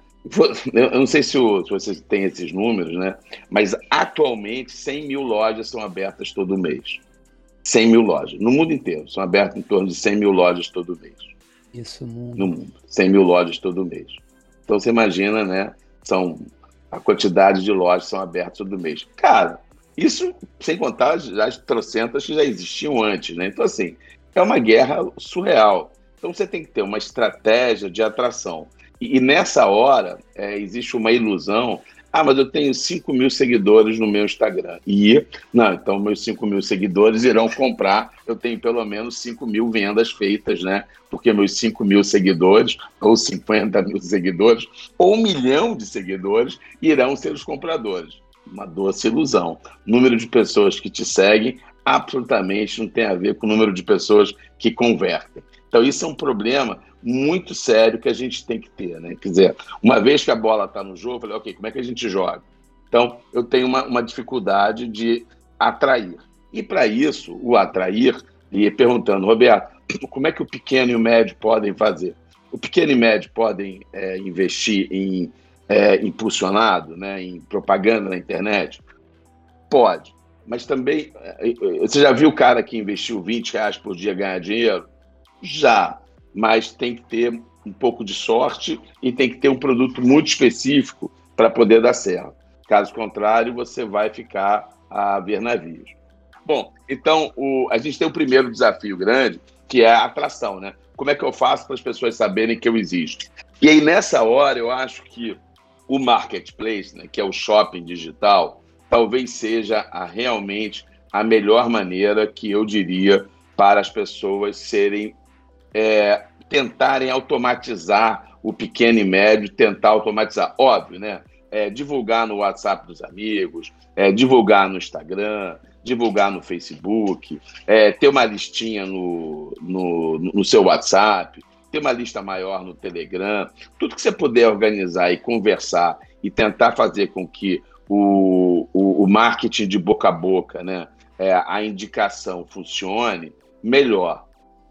eu não sei se, o, se você tem esses números, né? Mas atualmente 100 mil lojas são abertas todo mês. 100 mil lojas. No mundo inteiro. São abertas em torno de 100 mil lojas todo mês. Isso no mundo. No mundo. 100 mil lojas todo mês. Então você imagina, né? São a quantidade de lojas são abertas todo mês. Cara, isso sem contar as trocentas que já existiam antes, né? Então, assim, é uma guerra surreal. Então você tem que ter uma estratégia de atração. E, e nessa hora é, existe uma ilusão. Ah, mas eu tenho 5 mil seguidores no meu Instagram. E, não, então meus 5 mil seguidores irão comprar. Eu tenho pelo menos 5 mil vendas feitas, né? Porque meus 5 mil seguidores, ou 50 mil seguidores, ou um milhão de seguidores irão ser os compradores. Uma doce ilusão. número de pessoas que te seguem absolutamente não tem a ver com o número de pessoas que convertem. Então, isso é um problema muito sério que a gente tem que ter, né? Quer dizer, uma vez que a bola está no jogo, eu falei, ok, como é que a gente joga? Então, eu tenho uma, uma dificuldade de atrair. E para isso, o atrair, e perguntando, Roberto, como é que o pequeno e o médio podem fazer? O pequeno e médio podem é, investir em é, impulsionado, né, em propaganda na internet? Pode. Mas também, é, é, você já viu o cara que investiu 20 reais por dia ganhar dinheiro? Já mas tem que ter um pouco de sorte e tem que ter um produto muito específico para poder dar certo. Caso contrário, você vai ficar a ver navios. Bom, então o, a gente tem o primeiro desafio grande, que é a atração, né? Como é que eu faço para as pessoas saberem que eu existo? E aí, nessa hora, eu acho que o marketplace, né, que é o shopping digital, talvez seja a, realmente a melhor maneira que eu diria para as pessoas serem é, tentarem automatizar o pequeno e médio, tentar automatizar. Óbvio, né? É, divulgar no WhatsApp dos amigos, é, divulgar no Instagram, divulgar no Facebook, é, ter uma listinha no, no, no seu WhatsApp, ter uma lista maior no Telegram, tudo que você puder organizar e conversar e tentar fazer com que o, o, o marketing de boca a boca, né, é, a indicação funcione, melhor.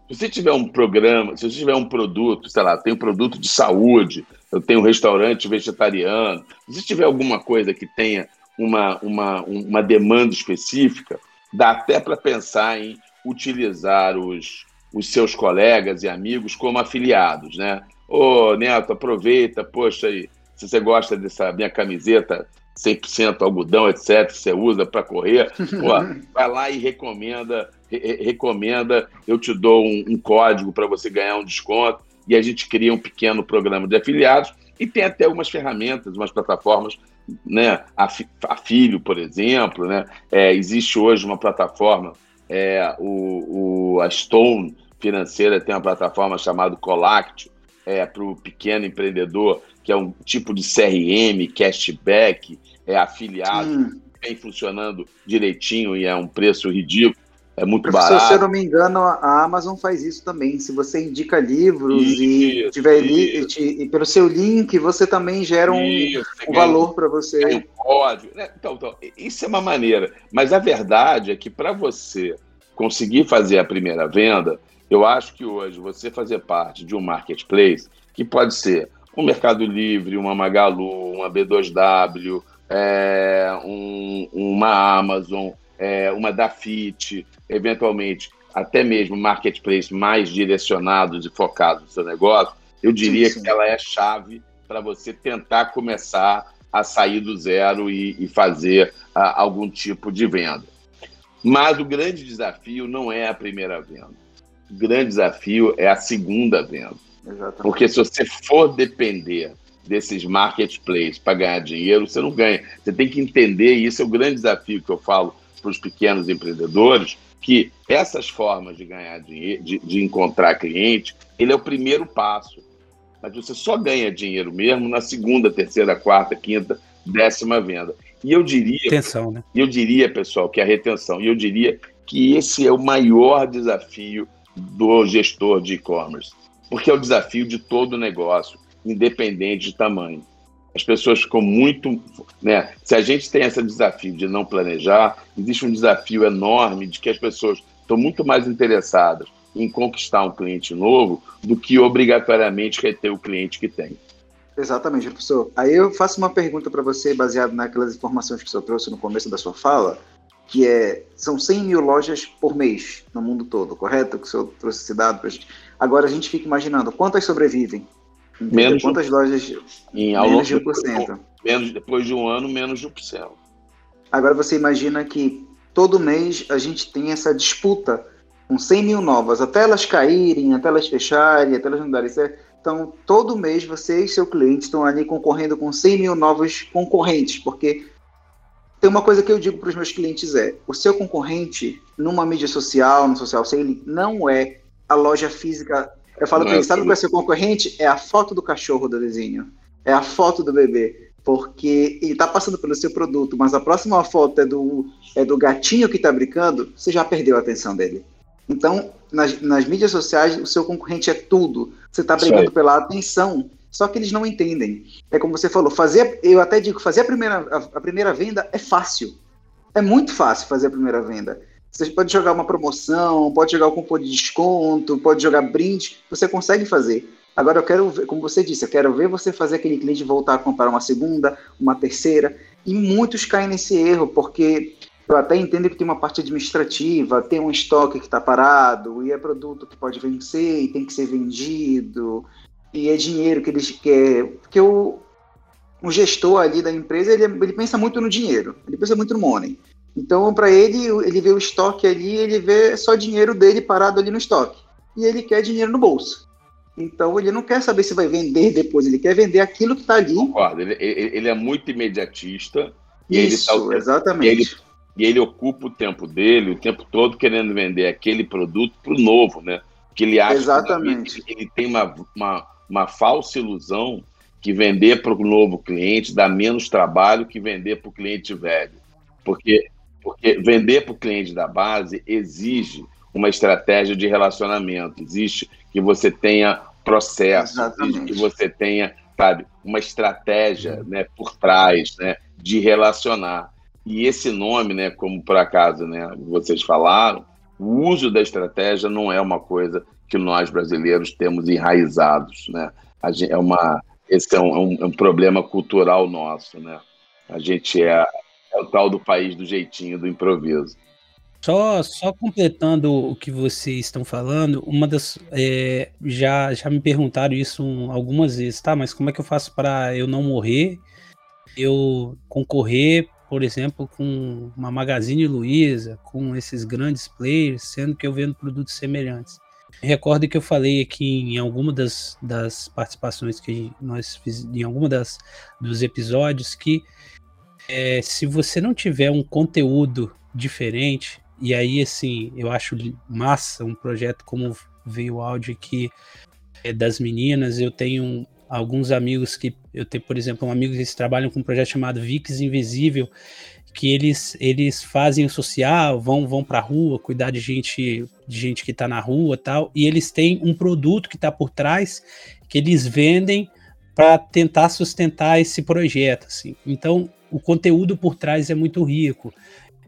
Se você tiver um programa, se você tiver um produto, sei lá, tem um produto de saúde, eu tenho um restaurante vegetariano, se tiver alguma coisa que tenha uma, uma, uma demanda específica, dá até para pensar em utilizar os, os seus colegas e amigos como afiliados, né? Ô, Neto, aproveita, poxa aí, se você gosta dessa minha camiseta 100% algodão, etc., que você usa para correr, pô, vai lá e recomenda, re recomenda, eu te dou um, um código para você ganhar um desconto, e a gente cria um pequeno programa de afiliados, e tem até algumas ferramentas, umas plataformas, né, a, a Filho, por exemplo, né, é, existe hoje uma plataforma, é, o, o, a Stone Financeira tem uma plataforma chamada Colactio, é, para o pequeno empreendedor, que é um tipo de CRM, cashback, é afiliado, hum. vem funcionando direitinho e é um preço ridículo. É muito Professor, barato. Se eu não me engano, a Amazon faz isso também. Se você indica livros isso, e tiver li e, pelo seu link, você também gera um, isso, um valor para você. Um código. Né? Então, então, isso é uma maneira. Mas a verdade é que para você conseguir fazer a primeira venda, eu acho que hoje você fazer parte de um marketplace, que pode ser um Mercado Livre, uma Magalu, uma B2W, é, um, uma Amazon, é, uma Dafit, eventualmente até mesmo marketplace mais direcionados e focados no seu negócio, eu diria sim, sim. que ela é chave para você tentar começar a sair do zero e, e fazer a, algum tipo de venda. Mas o grande desafio não é a primeira venda. O grande desafio é a segunda venda. Exatamente. Porque se você for depender desses marketplaces para ganhar dinheiro, você não ganha. Você tem que entender, e esse é o grande desafio que eu falo para os pequenos empreendedores, que essas formas de ganhar dinheiro, de, de encontrar cliente, ele é o primeiro passo. Mas você só ganha dinheiro mesmo na segunda, terceira, quarta, quinta, décima venda. E eu diria. Atenção, né? Eu diria, pessoal, que é a retenção. E eu diria que esse é o maior desafio do gestor de e-commerce. Porque é o desafio de todo negócio, independente de tamanho. As pessoas ficam muito. Né? Se a gente tem esse desafio de não planejar, existe um desafio enorme de que as pessoas estão muito mais interessadas em conquistar um cliente novo do que obrigatoriamente reter o cliente que tem. Exatamente, professor. Aí eu faço uma pergunta para você, baseado naquelas informações que o senhor trouxe no começo da sua fala, que é, são 100 mil lojas por mês no mundo todo, correto? Que o senhor trouxe esse dado para a gente. Agora a gente fica imaginando, quantas sobrevivem? Menos quantas de, lojas? Em, menos de 1%. Menos, depois de um ano, menos de 1%. Agora você imagina que todo mês a gente tem essa disputa com 100 mil novas, até elas caírem, até elas fecharem, até elas não darem certo. Então, todo mês você e seu cliente estão ali concorrendo com 100 mil novos concorrentes, porque tem uma coisa que eu digo para os meus clientes é, o seu concorrente numa mídia social, no social selling, não é a loja física. Eu falo para ele, sabe qual é seu concorrente? É a foto do cachorro do desenho, é a foto do bebê, porque ele está passando pelo seu produto, mas a próxima foto é do, é do gatinho que está brincando, você já perdeu a atenção dele. Então, nas, nas mídias sociais, o seu concorrente é tudo. Você está brigando pela atenção. Só que eles não entendem. É como você falou, fazer, eu até digo, fazer a primeira, a, a primeira venda é fácil. É muito fácil fazer a primeira venda. Você pode jogar uma promoção, pode jogar o cupom de desconto, pode jogar brinde, você consegue fazer. Agora eu quero ver, como você disse, eu quero ver você fazer aquele cliente voltar a comprar uma segunda, uma terceira, e muitos caem nesse erro, porque eu até entendo que tem uma parte administrativa, tem um estoque que está parado, e é produto que pode vencer e tem que ser vendido, e é dinheiro que eles querem. Porque o, o gestor ali da empresa, ele, ele pensa muito no dinheiro, ele pensa muito no money. Então, para ele, ele vê o estoque ali, ele vê só dinheiro dele parado ali no estoque. E ele quer dinheiro no bolso. Então, ele não quer saber se vai vender depois, ele quer vender aquilo que está ali. Concordo, ele, ele, é muito imediatista. Isso, ele tá, exatamente. Ele, e ele ocupa o tempo dele, o tempo todo querendo vender aquele produto para o novo, né? Que ele acha Exatamente. que ele tem uma, uma, uma falsa ilusão que vender para o novo cliente dá menos trabalho que vender para o cliente velho. Porque, porque vender para o cliente da base exige uma estratégia de relacionamento, existe que você tenha processo, exige que você tenha, sabe, uma estratégia né, por trás né, de relacionar. E esse nome, né, como por acaso né, vocês falaram, o uso da estratégia não é uma coisa que nós brasileiros temos enraizados, né? Gente, é uma, esse é um, é um, é um, problema cultural nosso, né? A gente é, é o tal do país do jeitinho, do improviso. Só, só completando o que vocês estão falando, uma das é, já já me perguntaram isso algumas vezes, tá? Mas como é que eu faço para eu não morrer, eu concorrer por exemplo, com uma Magazine Luiza, com esses grandes players, sendo que eu vendo produtos semelhantes. Recordo que eu falei aqui em alguma das, das participações que nós fizemos, em alguma das dos episódios, que é, se você não tiver um conteúdo diferente, e aí assim, eu acho massa um projeto como veio o áudio aqui é, das meninas, eu tenho alguns amigos que eu tenho, por exemplo, um amigo que trabalham com um projeto chamado Vix Invisível, que eles eles fazem o social, vão vão para rua, cuidar de gente de gente que está na rua, tal, e eles têm um produto que está por trás que eles vendem para tentar sustentar esse projeto, assim. Então, o conteúdo por trás é muito rico.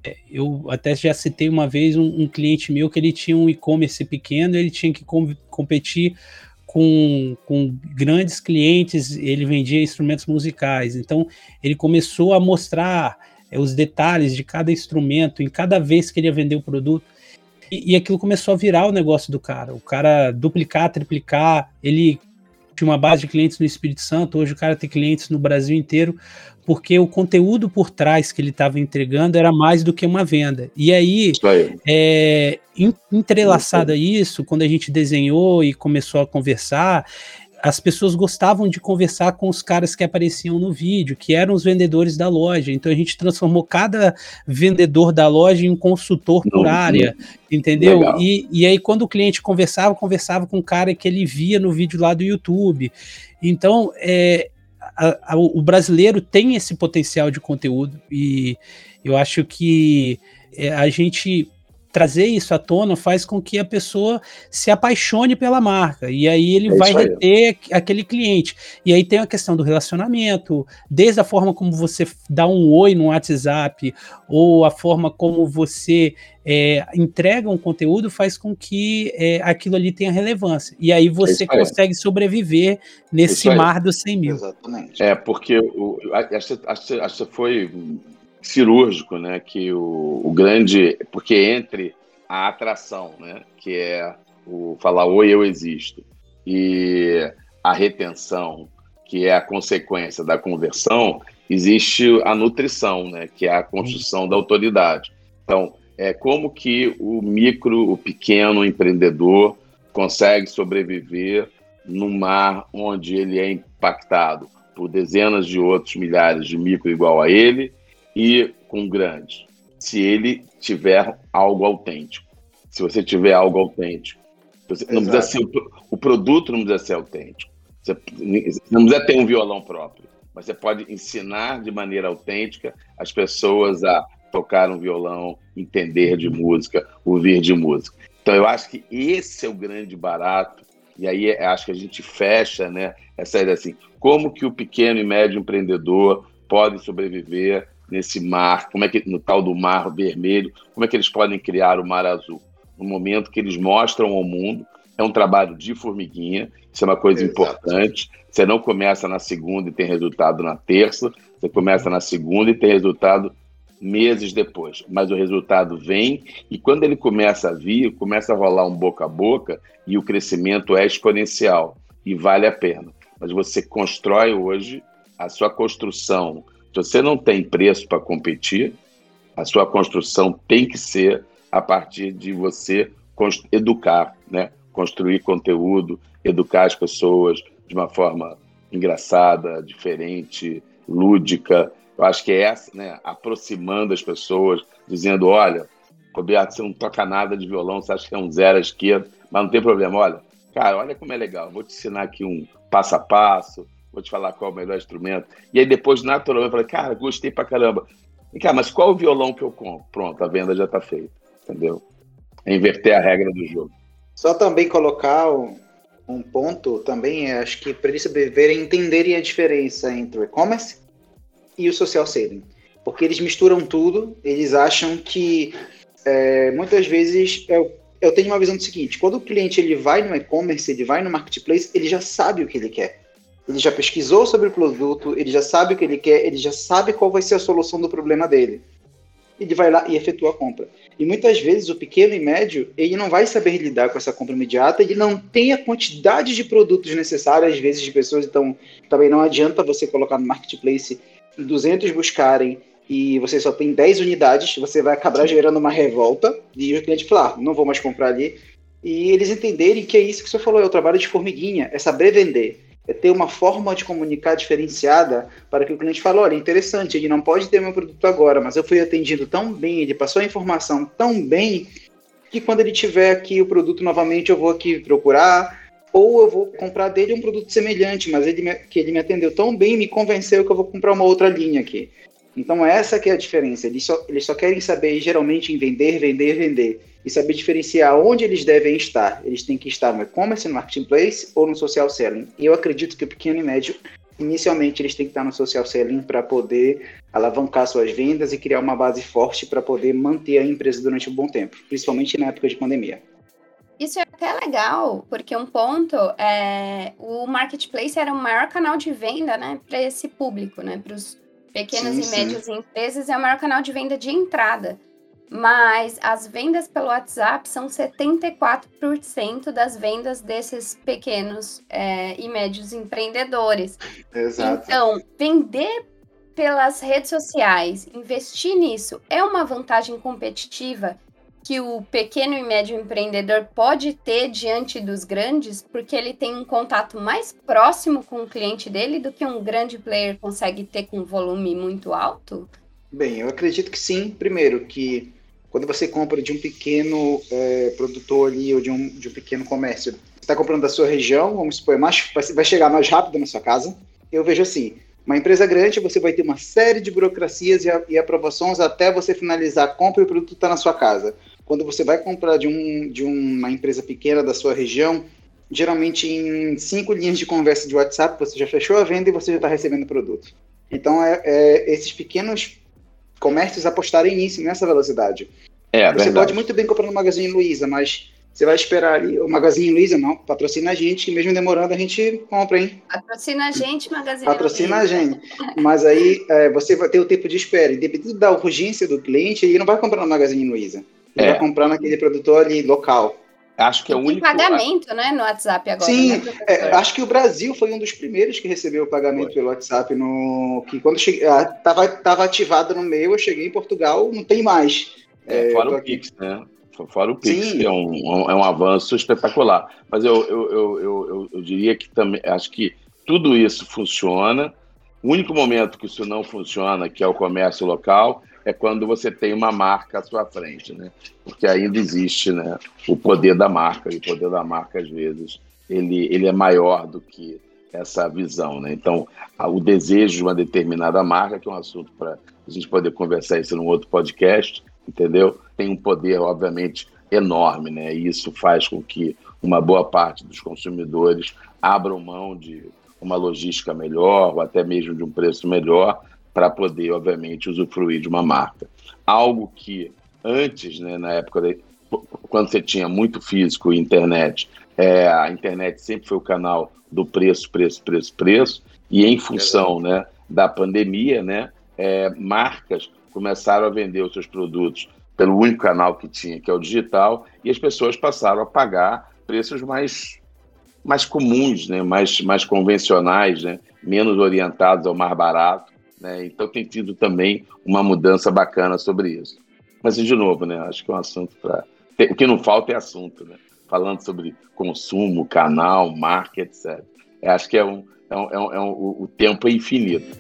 É, eu até já citei uma vez um, um cliente meu que ele tinha um e-commerce pequeno, ele tinha que com, competir com, com grandes clientes, ele vendia instrumentos musicais. Então, ele começou a mostrar é, os detalhes de cada instrumento, em cada vez que ele ia vender o produto. E, e aquilo começou a virar o negócio do cara. O cara duplicar, triplicar, ele tinha uma base de clientes no Espírito Santo, hoje o cara tem clientes no Brasil inteiro, porque o conteúdo por trás que ele estava entregando era mais do que uma venda. E aí, aí. É, entrelaçado a isso, quando a gente desenhou e começou a conversar, as pessoas gostavam de conversar com os caras que apareciam no vídeo, que eram os vendedores da loja. Então a gente transformou cada vendedor da loja em um consultor por área, entendeu? E, e aí quando o cliente conversava, conversava com o cara que ele via no vídeo lá do YouTube. Então é, a, a, o brasileiro tem esse potencial de conteúdo e eu acho que é, a gente trazer isso à tona faz com que a pessoa se apaixone pela marca e aí ele é vai reter aquele cliente. E aí tem a questão do relacionamento, desde a forma como você dá um oi no WhatsApp ou a forma como você é, entrega um conteúdo faz com que é, aquilo ali tenha relevância. E aí você consegue sobreviver nesse mar dos 100 mil. Exatamente. É, porque o, acho, acho, acho que foi cirúrgico, né? Que o, o grande. Porque entre a atração, né? Que é o falar oi, eu existo, e a retenção, que é a consequência da conversão, existe a nutrição, né? Que é a construção da autoridade. Então, é como que o micro, o pequeno empreendedor consegue sobreviver num mar onde ele é impactado por dezenas de outros milhares de micro igual a ele e com grande, se ele tiver algo autêntico. Se você tiver algo autêntico. Você, não precisa ser, o produto não precisa ser autêntico. Você não precisa ter um violão próprio, mas você pode ensinar de maneira autêntica as pessoas a tocar um violão, entender de música, ouvir de música. Então eu acho que esse é o grande barato e aí acho que a gente fecha, né, essa ideia assim, como que o pequeno e médio empreendedor pode sobreviver nesse mar, como é que no tal do mar vermelho, como é que eles podem criar o mar azul? No momento que eles mostram ao mundo, é um trabalho de formiguinha, isso é uma coisa Exato. importante. Você não começa na segunda e tem resultado na terça, você começa na segunda e tem resultado meses depois, mas o resultado vem e quando ele começa a vir, começa a rolar um boca a boca e o crescimento é exponencial e vale a pena. Mas você constrói hoje a sua construção se você não tem preço para competir, a sua construção tem que ser a partir de você educar, né? construir conteúdo, educar as pessoas de uma forma engraçada, diferente, lúdica. Eu acho que é essa, né? aproximando as pessoas, dizendo: olha, Roberto, você não toca nada de violão, você acha que é um zero à esquerda, mas não tem problema. Olha, cara, olha como é legal. Vou te ensinar aqui um passo a passo, vou te falar qual é o melhor instrumento. E aí depois, naturalmente, eu falei, cara, gostei pra caramba. E, cara, mas qual o violão que eu compro? Pronto, a venda já tá feita, entendeu? É inverter a regra do jogo. Só também colocar um, um ponto, também, acho que para eles sobreviverem, entenderem a diferença entre o e-commerce e o social selling. Porque eles misturam tudo, eles acham que é, muitas vezes eu, eu tenho uma visão do seguinte: quando o cliente ele vai no e-commerce, ele vai no marketplace, ele já sabe o que ele quer ele já pesquisou sobre o produto, ele já sabe o que ele quer, ele já sabe qual vai ser a solução do problema dele. Ele vai lá e efetua a compra. E muitas vezes o pequeno e médio, ele não vai saber lidar com essa compra imediata, ele não tem a quantidade de produtos necessários, às vezes, de pessoas, então também não adianta você colocar no marketplace 200 buscarem e você só tem 10 unidades, você vai acabar gerando uma revolta e o cliente falar, ah, não vou mais comprar ali. E eles entenderem que é isso que você falou, é o trabalho de formiguinha, é saber vender é ter uma forma de comunicar diferenciada para que o cliente fale, olha, interessante, ele não pode ter meu produto agora, mas eu fui atendido tão bem, ele passou a informação tão bem, que quando ele tiver aqui o produto novamente, eu vou aqui procurar, ou eu vou comprar dele um produto semelhante, mas ele me, que ele me atendeu tão bem, me convenceu que eu vou comprar uma outra linha aqui. Então essa que é a diferença. Eles só, eles só querem saber geralmente em vender, vender, vender e saber diferenciar onde eles devem estar. Eles têm que estar no e-commerce, no marketplace ou no social selling. E eu acredito que o pequeno e médio, inicialmente, eles têm que estar no social selling para poder alavancar suas vendas e criar uma base forte para poder manter a empresa durante um bom tempo, principalmente na época de pandemia. Isso é até legal, porque um ponto é o marketplace era o maior canal de venda, né, para esse público, né, para os pequenas sim, e médias sim. empresas é o maior canal de venda de entrada. Mas as vendas pelo WhatsApp são 74% das vendas desses pequenos é, e médios empreendedores. Exato. Então, vender pelas redes sociais, investir nisso é uma vantagem competitiva que o pequeno e médio empreendedor pode ter diante dos grandes, porque ele tem um contato mais próximo com o cliente dele do que um grande player consegue ter com um volume muito alto? Bem, eu acredito que sim. Primeiro, que quando você compra de um pequeno é, produtor ali ou de um, de um pequeno comércio, você está comprando da sua região, vamos supor, é mais, vai chegar mais rápido na sua casa. Eu vejo assim, uma empresa grande, você vai ter uma série de burocracias e, e aprovações até você finalizar a compra e o produto está na sua casa. Quando você vai comprar de, um, de uma empresa pequena da sua região, geralmente em cinco linhas de conversa de WhatsApp, você já fechou a venda e você já está recebendo o produto. Então, é, é, esses pequenos comércios apostarem nisso, nessa velocidade. É, você verdade. pode muito bem comprar no Magazine Luiza, mas você vai esperar ali, o Magazine Luiza não, patrocina a gente, que mesmo demorando a gente compra, hein? Patrocina a gente, Magazine Patrocina Luiza. a gente. Mas aí é, você vai ter o tempo de espera, e dependendo da urgência do cliente, ele não vai comprar no Magazine Luiza. Ele é. vai comprar naquele produtor ali local. Acho que é o único. pagamento, né, no WhatsApp agora. Sim, né, é, acho que o Brasil foi um dos primeiros que recebeu o pagamento foi. pelo WhatsApp. No, que quando cheguei, ah, tava, tava ativado no meio, eu cheguei em Portugal, não tem mais. É, fora o Pix, né? Fora o Pix, Sim. que é um, é um avanço espetacular. Mas eu, eu, eu, eu, eu diria que também acho que tudo isso funciona. O único momento que isso não funciona, que é o comércio local, é quando você tem uma marca à sua frente, né? Porque ainda existe, né, o poder da marca, e o poder da marca, às vezes, ele, ele é maior do que essa visão, né? Então, o desejo de uma determinada marca, que é um assunto para a gente poder conversar isso num outro podcast, entendeu? Tem um poder, obviamente, enorme, né? E isso faz com que uma boa parte dos consumidores abram mão de uma logística melhor, ou até mesmo de um preço melhor, para poder, obviamente, usufruir de uma marca. Algo que antes, né, na época, de, quando você tinha muito físico e internet, é, a internet sempre foi o canal do preço, preço, preço, preço, e em função né, da pandemia, né, é, marcas começaram a vender os seus produtos pelo único canal que tinha, que é o digital, e as pessoas passaram a pagar preços mais, mais comuns, né, mais, mais convencionais, né, menos orientados ao mais barato. Né? Então tem tido também uma mudança bacana sobre isso. Mas, de novo, né, acho que é um assunto para. O que não falta é assunto, né? falando sobre consumo, canal, marca, etc. Eu acho que é um, é um, é um, é um o tempo é infinito.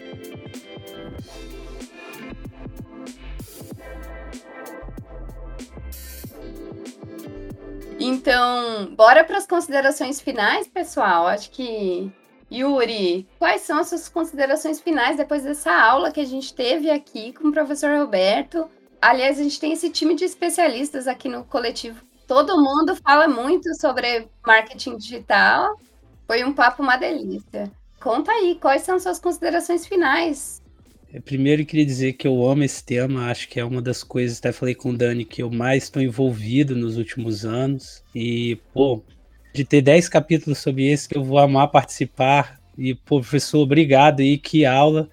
Então, bora para as considerações finais, pessoal. Acho que Yuri, quais são as suas considerações finais depois dessa aula que a gente teve aqui com o professor Roberto? Aliás, a gente tem esse time de especialistas aqui no coletivo. Todo mundo fala muito sobre marketing digital. Foi um papo uma delícia. Conta aí, quais são suas considerações finais? É, primeiro, eu queria dizer que eu amo esse tema, acho que é uma das coisas, até falei com o Dani, que eu mais estou envolvido nos últimos anos. E, pô, de ter 10 capítulos sobre esse que eu vou amar participar. E, professor, obrigado aí, que aula.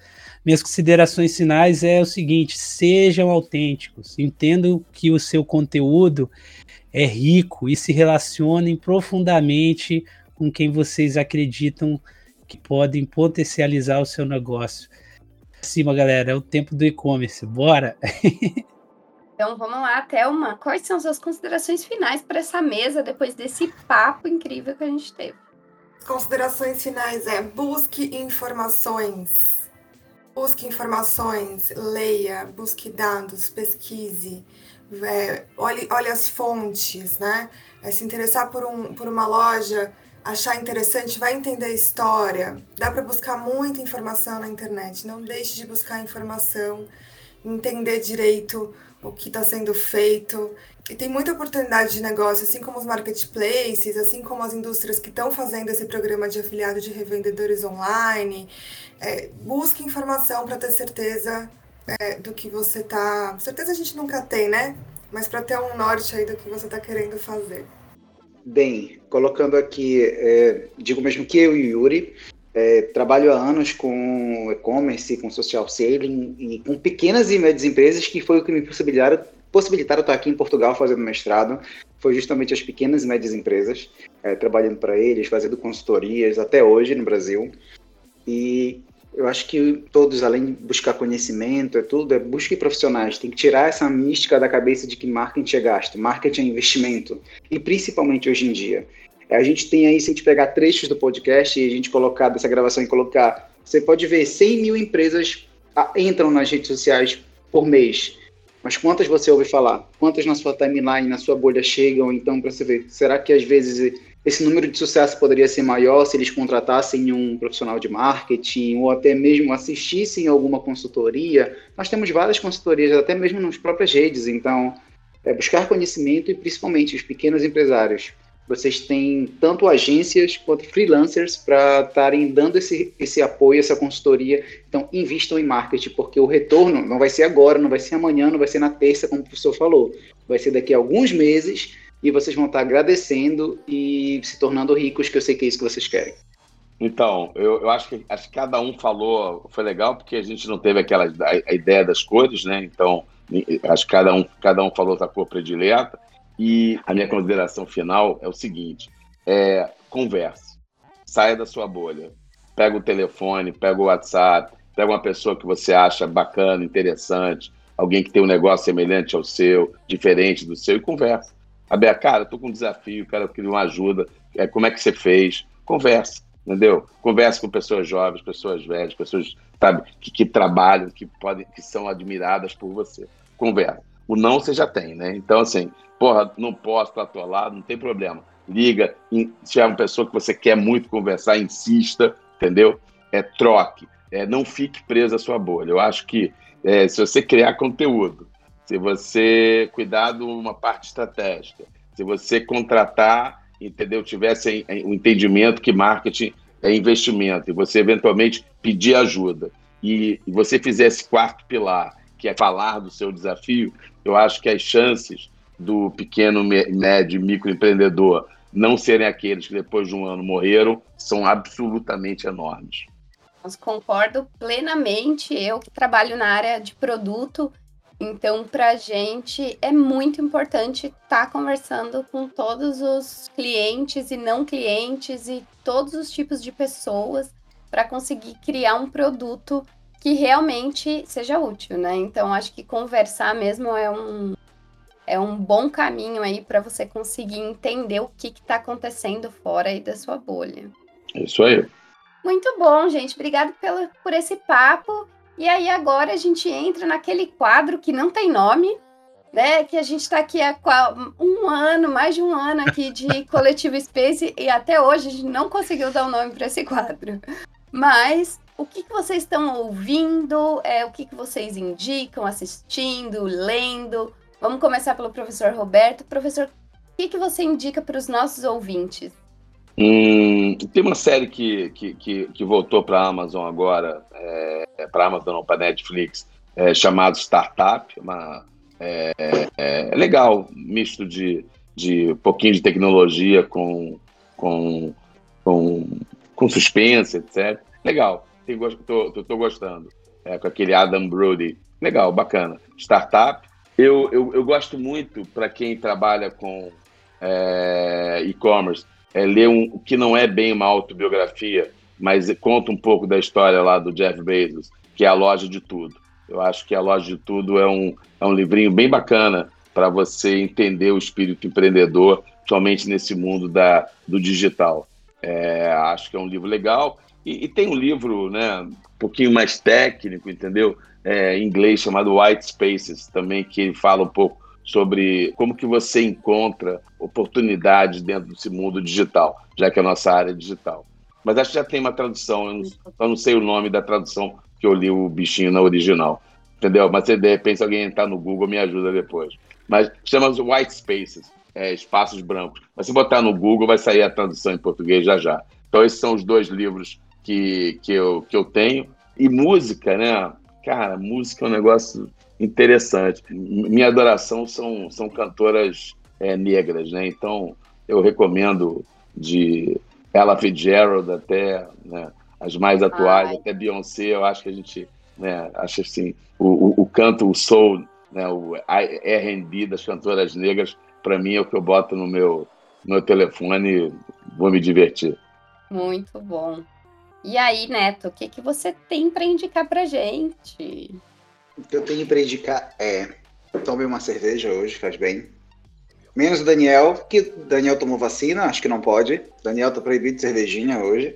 Minhas considerações finais é o seguinte: sejam autênticos, entendam que o seu conteúdo é rico e se relacionem profundamente com quem vocês acreditam que podem potencializar o seu negócio. Cima, galera, é o tempo do e-commerce. Bora! Então vamos lá, Thelma. Quais são suas considerações finais para essa mesa depois desse papo incrível que a gente teve? Considerações finais é busque informações. Busque informações, leia, busque dados, pesquise, é, olhe, olhe as fontes, né? É, se interessar por, um, por uma loja, achar interessante, vai entender a história. Dá para buscar muita informação na internet. Não deixe de buscar informação, entender direito o que está sendo feito. E tem muita oportunidade de negócio, assim como os marketplaces, assim como as indústrias que estão fazendo esse programa de afiliado de revendedores online. É, busque informação para ter certeza é, do que você está. Certeza a gente nunca tem, né? Mas para ter um norte aí do que você está querendo fazer. Bem, colocando aqui, é, digo mesmo que eu e o Yuri é, trabalho há anos com e-commerce, com social selling e com pequenas e médias empresas, que foi o que me possibilitaram, possibilitaram estar aqui em Portugal fazendo mestrado. Foi justamente as pequenas e médias empresas, é, trabalhando para eles, fazendo consultorias até hoje no Brasil. E eu acho que todos, além de buscar conhecimento, é tudo, é busque profissionais. Tem que tirar essa mística da cabeça de que marketing é gasto, marketing é investimento. E principalmente hoje em dia. A gente tem aí, se a gente pegar trechos do podcast e a gente colocar dessa gravação e colocar, você pode ver 100 mil empresas ah, entram nas redes sociais por mês. Mas quantas você ouve falar? Quantas na sua timeline, na sua bolha chegam? Então, para você ver, será que às vezes esse número de sucesso poderia ser maior se eles contratassem um profissional de marketing ou até mesmo assistissem alguma consultoria. Nós temos várias consultorias, até mesmo nas próprias redes, então é buscar conhecimento e principalmente os pequenos empresários. Vocês têm tanto agências quanto freelancers para estarem dando esse, esse apoio, essa consultoria. Então, invistam em marketing, porque o retorno não vai ser agora, não vai ser amanhã, não vai ser na terça, como o professor falou. Vai ser daqui a alguns meses e vocês vão estar agradecendo e se tornando ricos, que eu sei que é isso que vocês querem. Então, eu, eu acho, que, acho que cada um falou, foi legal, porque a gente não teve aquela a, a ideia das cores, né? Então, acho que cada um, cada um falou da cor predileta. E a minha consideração final é o seguinte: é, converse, saia da sua bolha, pega o telefone, pega o WhatsApp, pega uma pessoa que você acha bacana, interessante, alguém que tem um negócio semelhante ao seu, diferente do seu, e converse. Abel, cara, eu tô com um desafio, cara, eu queria uma ajuda. É, como é que você fez? Conversa, entendeu? Conversa com pessoas jovens, pessoas velhas, pessoas sabe, que, que trabalham, que podem, que são admiradas por você. Conversa. O não você já tem, né? Então, assim, porra, não posso, tô atolado, não tem problema. Liga, se é uma pessoa que você quer muito conversar, insista, entendeu? É troque. É, não fique preso à sua bolha. Eu acho que é, se você criar conteúdo, se você cuidar de uma parte estratégica, se você contratar, entendeu, tivesse o um entendimento que marketing é investimento e você eventualmente pedir ajuda e você fizesse quarto pilar, que é falar do seu desafio, eu acho que as chances do pequeno, médio, microempreendedor não serem aqueles que depois de um ano morreram são absolutamente enormes. Concordo plenamente. Eu que trabalho na área de produto, então, para a gente é muito importante estar tá conversando com todos os clientes e não clientes e todos os tipos de pessoas para conseguir criar um produto que realmente seja útil, né? Então, acho que conversar mesmo é um, é um bom caminho aí para você conseguir entender o que está acontecendo fora aí da sua bolha. Isso aí. Muito bom, gente. Obrigado pelo, por esse papo. E aí agora a gente entra naquele quadro que não tem nome, né? Que a gente está aqui há um ano, mais de um ano aqui de Coletivo Space e até hoje a gente não conseguiu dar um nome para esse quadro. Mas o que, que vocês estão ouvindo? É, o que, que vocês indicam, assistindo, lendo? Vamos começar pelo professor Roberto. Professor, o que, que você indica para os nossos ouvintes? Hum, tem uma série que, que, que, que voltou para a Amazon agora, é, para a Amazon, não, para Netflix, é, chamado Startup. Uma, é, é, é, legal, misto de, de um pouquinho de tecnologia com, com, com, com suspense, etc. Legal, estou gostando. É, com aquele Adam Brody. Legal, bacana. Startup. Eu, eu, eu gosto muito, para quem trabalha com é, e-commerce, é, ler um que não é bem uma autobiografia, mas conta um pouco da história lá do Jeff Bezos, que é a loja de tudo. Eu acho que a loja de tudo é um, é um livrinho bem bacana para você entender o espírito empreendedor, somente nesse mundo da, do digital. É, acho que é um livro legal. E, e, tem um livro né, um pouquinho mais técnico, entendeu? É, em inglês chamado White Spaces, também, que fala um pouco sobre como que você encontra oportunidades dentro desse mundo digital, já que é a nossa área é digital. Mas acho que já tem uma tradução, eu não, eu não sei o nome da tradução que eu li o bichinho na original, entendeu? Mas se de repente alguém entrar no Google, me ajuda depois. Mas chama White Spaces, é, espaços brancos. Mas se botar no Google, vai sair a tradução em português já já. Então esses são os dois livros que, que, eu, que eu tenho. E música, né? Cara, música é um negócio interessante. Minha adoração são, são cantoras é, negras, né? Então, eu recomendo de Ella Fitzgerald até né, as mais atuais, Ai. até Beyoncé, eu acho que a gente né, acha assim, o, o, o canto, o soul, né, o R&B das cantoras negras, para mim é o que eu boto no meu, no meu telefone vou me divertir. Muito bom. E aí, Neto, o que, que você tem para indicar para gente? O que eu tenho para indicar é tome uma cerveja hoje, faz bem. Menos o Daniel, que Daniel tomou vacina, acho que não pode. Daniel tá proibido de cervejinha hoje.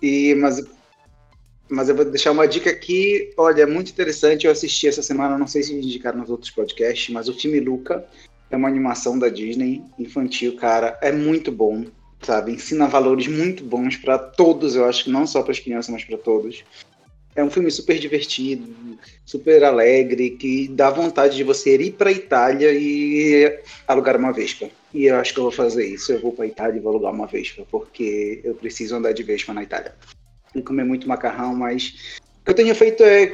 E, mas, mas eu vou deixar uma dica aqui. Olha, é muito interessante. Eu assisti essa semana, não sei se indicaram nos outros podcasts, mas o filme Luca é uma animação da Disney infantil, cara. É muito bom, sabe? Ensina valores muito bons para todos, eu acho que não só para as crianças, mas para todos. É um filme super divertido, super alegre, que dá vontade de você ir para a Itália e alugar uma Vespa. E eu acho que eu vou fazer isso. Eu vou para a Itália e vou alugar uma Vespa, porque eu preciso andar de Vespa na Itália. E comer muito macarrão, mas o que eu tenho feito é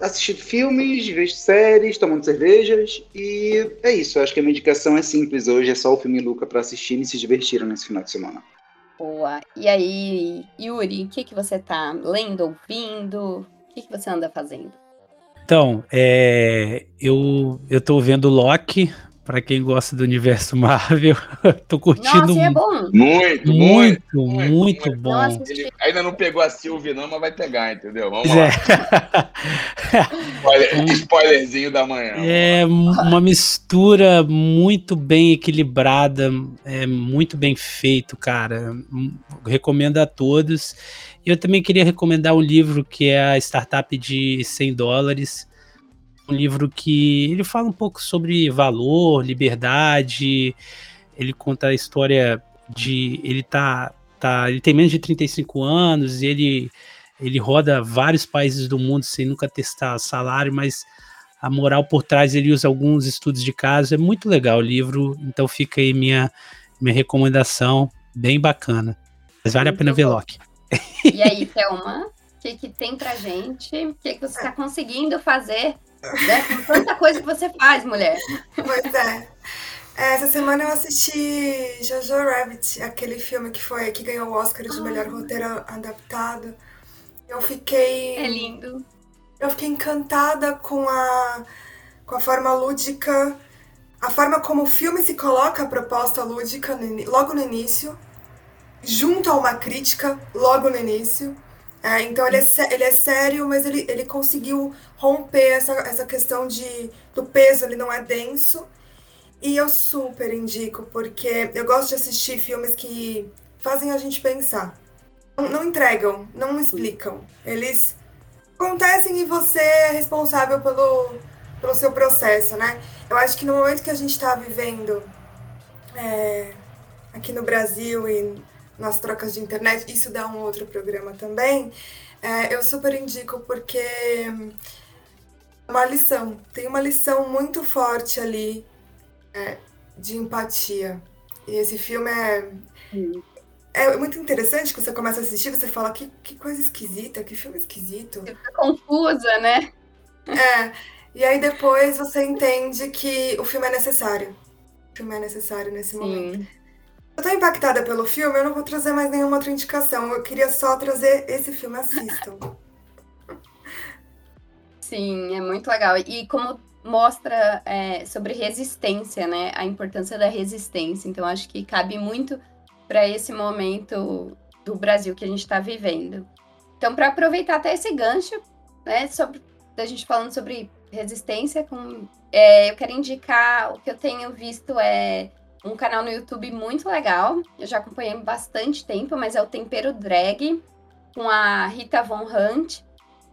assistir filmes, ver séries, tomando cervejas e é isso. Eu acho que a minha indicação é simples hoje, é só o filme Luca para assistir e se divertir nesse final de semana. Boa. E aí, Yuri, o que, que você tá lendo, ouvindo? O que, que você anda fazendo? Então, é, eu, eu tô vendo Loki, para quem gosta do universo Marvel. tô curtindo Nossa, é bom. Muito, muito, muito, muito, muito bom. Nossa, Ele ainda não pegou a Sylvie não, mas vai pegar, entendeu? Vamos lá. É. Spoiler, spoilerzinho da manhã. É uma mistura muito bem equilibrada, é muito bem feito, cara. Recomendo a todos. Eu também queria recomendar um livro que é a Startup de 100 dólares um livro que ele fala um pouco sobre valor, liberdade. Ele conta a história de ele tá tá, ele tem menos de 35 anos e ele ele roda vários países do mundo sem nunca testar salário, mas a moral por trás ele usa alguns estudos de caso, é muito legal o livro, então fica aí minha minha recomendação, bem bacana. Mas vale muito a pena ver Loki. E aí, Thelma, o que, que tem pra gente? O que, que você está conseguindo fazer né? Com tanta coisa que você faz, mulher. Pois é. Essa semana eu assisti Jojo Rabbit, aquele filme que foi que ganhou o Oscar de melhor roteiro adaptado. Eu fiquei. É lindo. Eu fiquei encantada com a, com a forma lúdica, a forma como o filme se coloca a proposta lúdica no, logo no início, junto a uma crítica logo no início. É, então ele é, ele é sério, mas ele, ele conseguiu romper essa, essa questão de, do peso, ele não é denso. E eu super indico, porque eu gosto de assistir filmes que fazem a gente pensar. Não, não entregam, não explicam. Eles acontecem e você é responsável pelo, pelo seu processo, né? Eu acho que no momento que a gente está vivendo é, aqui no Brasil e nas trocas de internet, isso dá um outro programa também, é, eu super indico porque é uma lição, tem uma lição muito forte ali é, de empatia. E esse filme é, é muito interessante que você começa a assistir, você fala que, que coisa esquisita, que filme esquisito. Fica confusa, né? É. E aí depois você entende que o filme é necessário. O filme é necessário nesse Sim. momento. Eu tô impactada pelo filme, eu não vou trazer mais nenhuma outra indicação. Eu queria só trazer esse filme, assistam. Sim, é muito legal. E como mostra é, sobre resistência, né? A importância da resistência. Então, acho que cabe muito para esse momento do Brasil que a gente está vivendo. Então, para aproveitar até esse gancho, né, sobre da gente falando sobre resistência, com, é, eu quero indicar o que eu tenho visto é um canal no YouTube muito legal. Eu já acompanhei bastante tempo, mas é o Tempero Drag, com a Rita Von Hunt.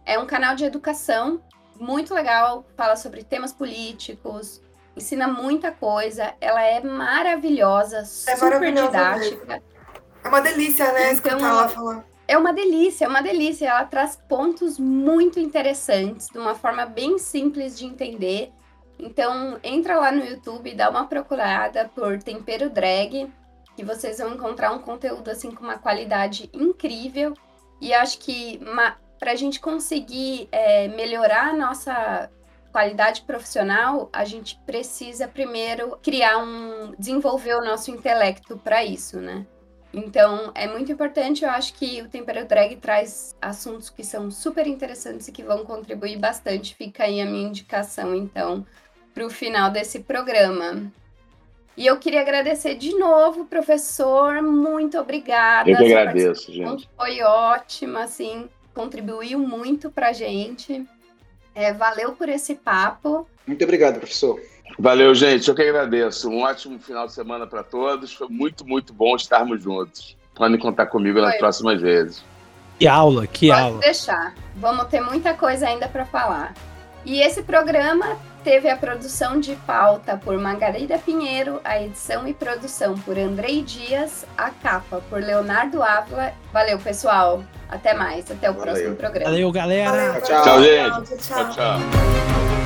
É um canal de educação muito legal, fala sobre temas políticos, ensina muita coisa. Ela é maravilhosa, é super didática. Mesmo. É uma delícia, né? Então, escutar ela falar. É uma delícia, é uma delícia. Ela traz pontos muito interessantes, de uma forma bem simples de entender. Então, entra lá no YouTube e dá uma procurada por Tempero Drag, que vocês vão encontrar um conteúdo assim com uma qualidade incrível. E acho que para a gente conseguir é, melhorar a nossa qualidade profissional, a gente precisa primeiro criar um. desenvolver o nosso intelecto para isso, né? Então, é muito importante, eu acho que o Tempero Drag traz assuntos que são super interessantes e que vão contribuir bastante. Fica aí a minha indicação, então, para o final desse programa. E eu queria agradecer de novo, professor. Muito obrigada. Eu que agradeço, gente. Foi ótima, assim, contribuiu muito para a gente. É, valeu por esse papo. Muito obrigado, professor. Valeu, gente. Eu que agradeço. Um ótimo final de semana para todos. Foi muito, muito bom estarmos juntos. Podem contar comigo Foi. nas próximas vezes. Que aula, que Pode aula. Pode deixar. Vamos ter muita coisa ainda para falar. E esse programa teve a produção de pauta por Margarida Pinheiro, a edição e produção por Andrei Dias, a capa por Leonardo Ávila. Valeu, pessoal. Até mais. Até o Valeu. próximo programa. Valeu, galera. Valeu, tchau, tchau, gente. tchau. tchau. tchau.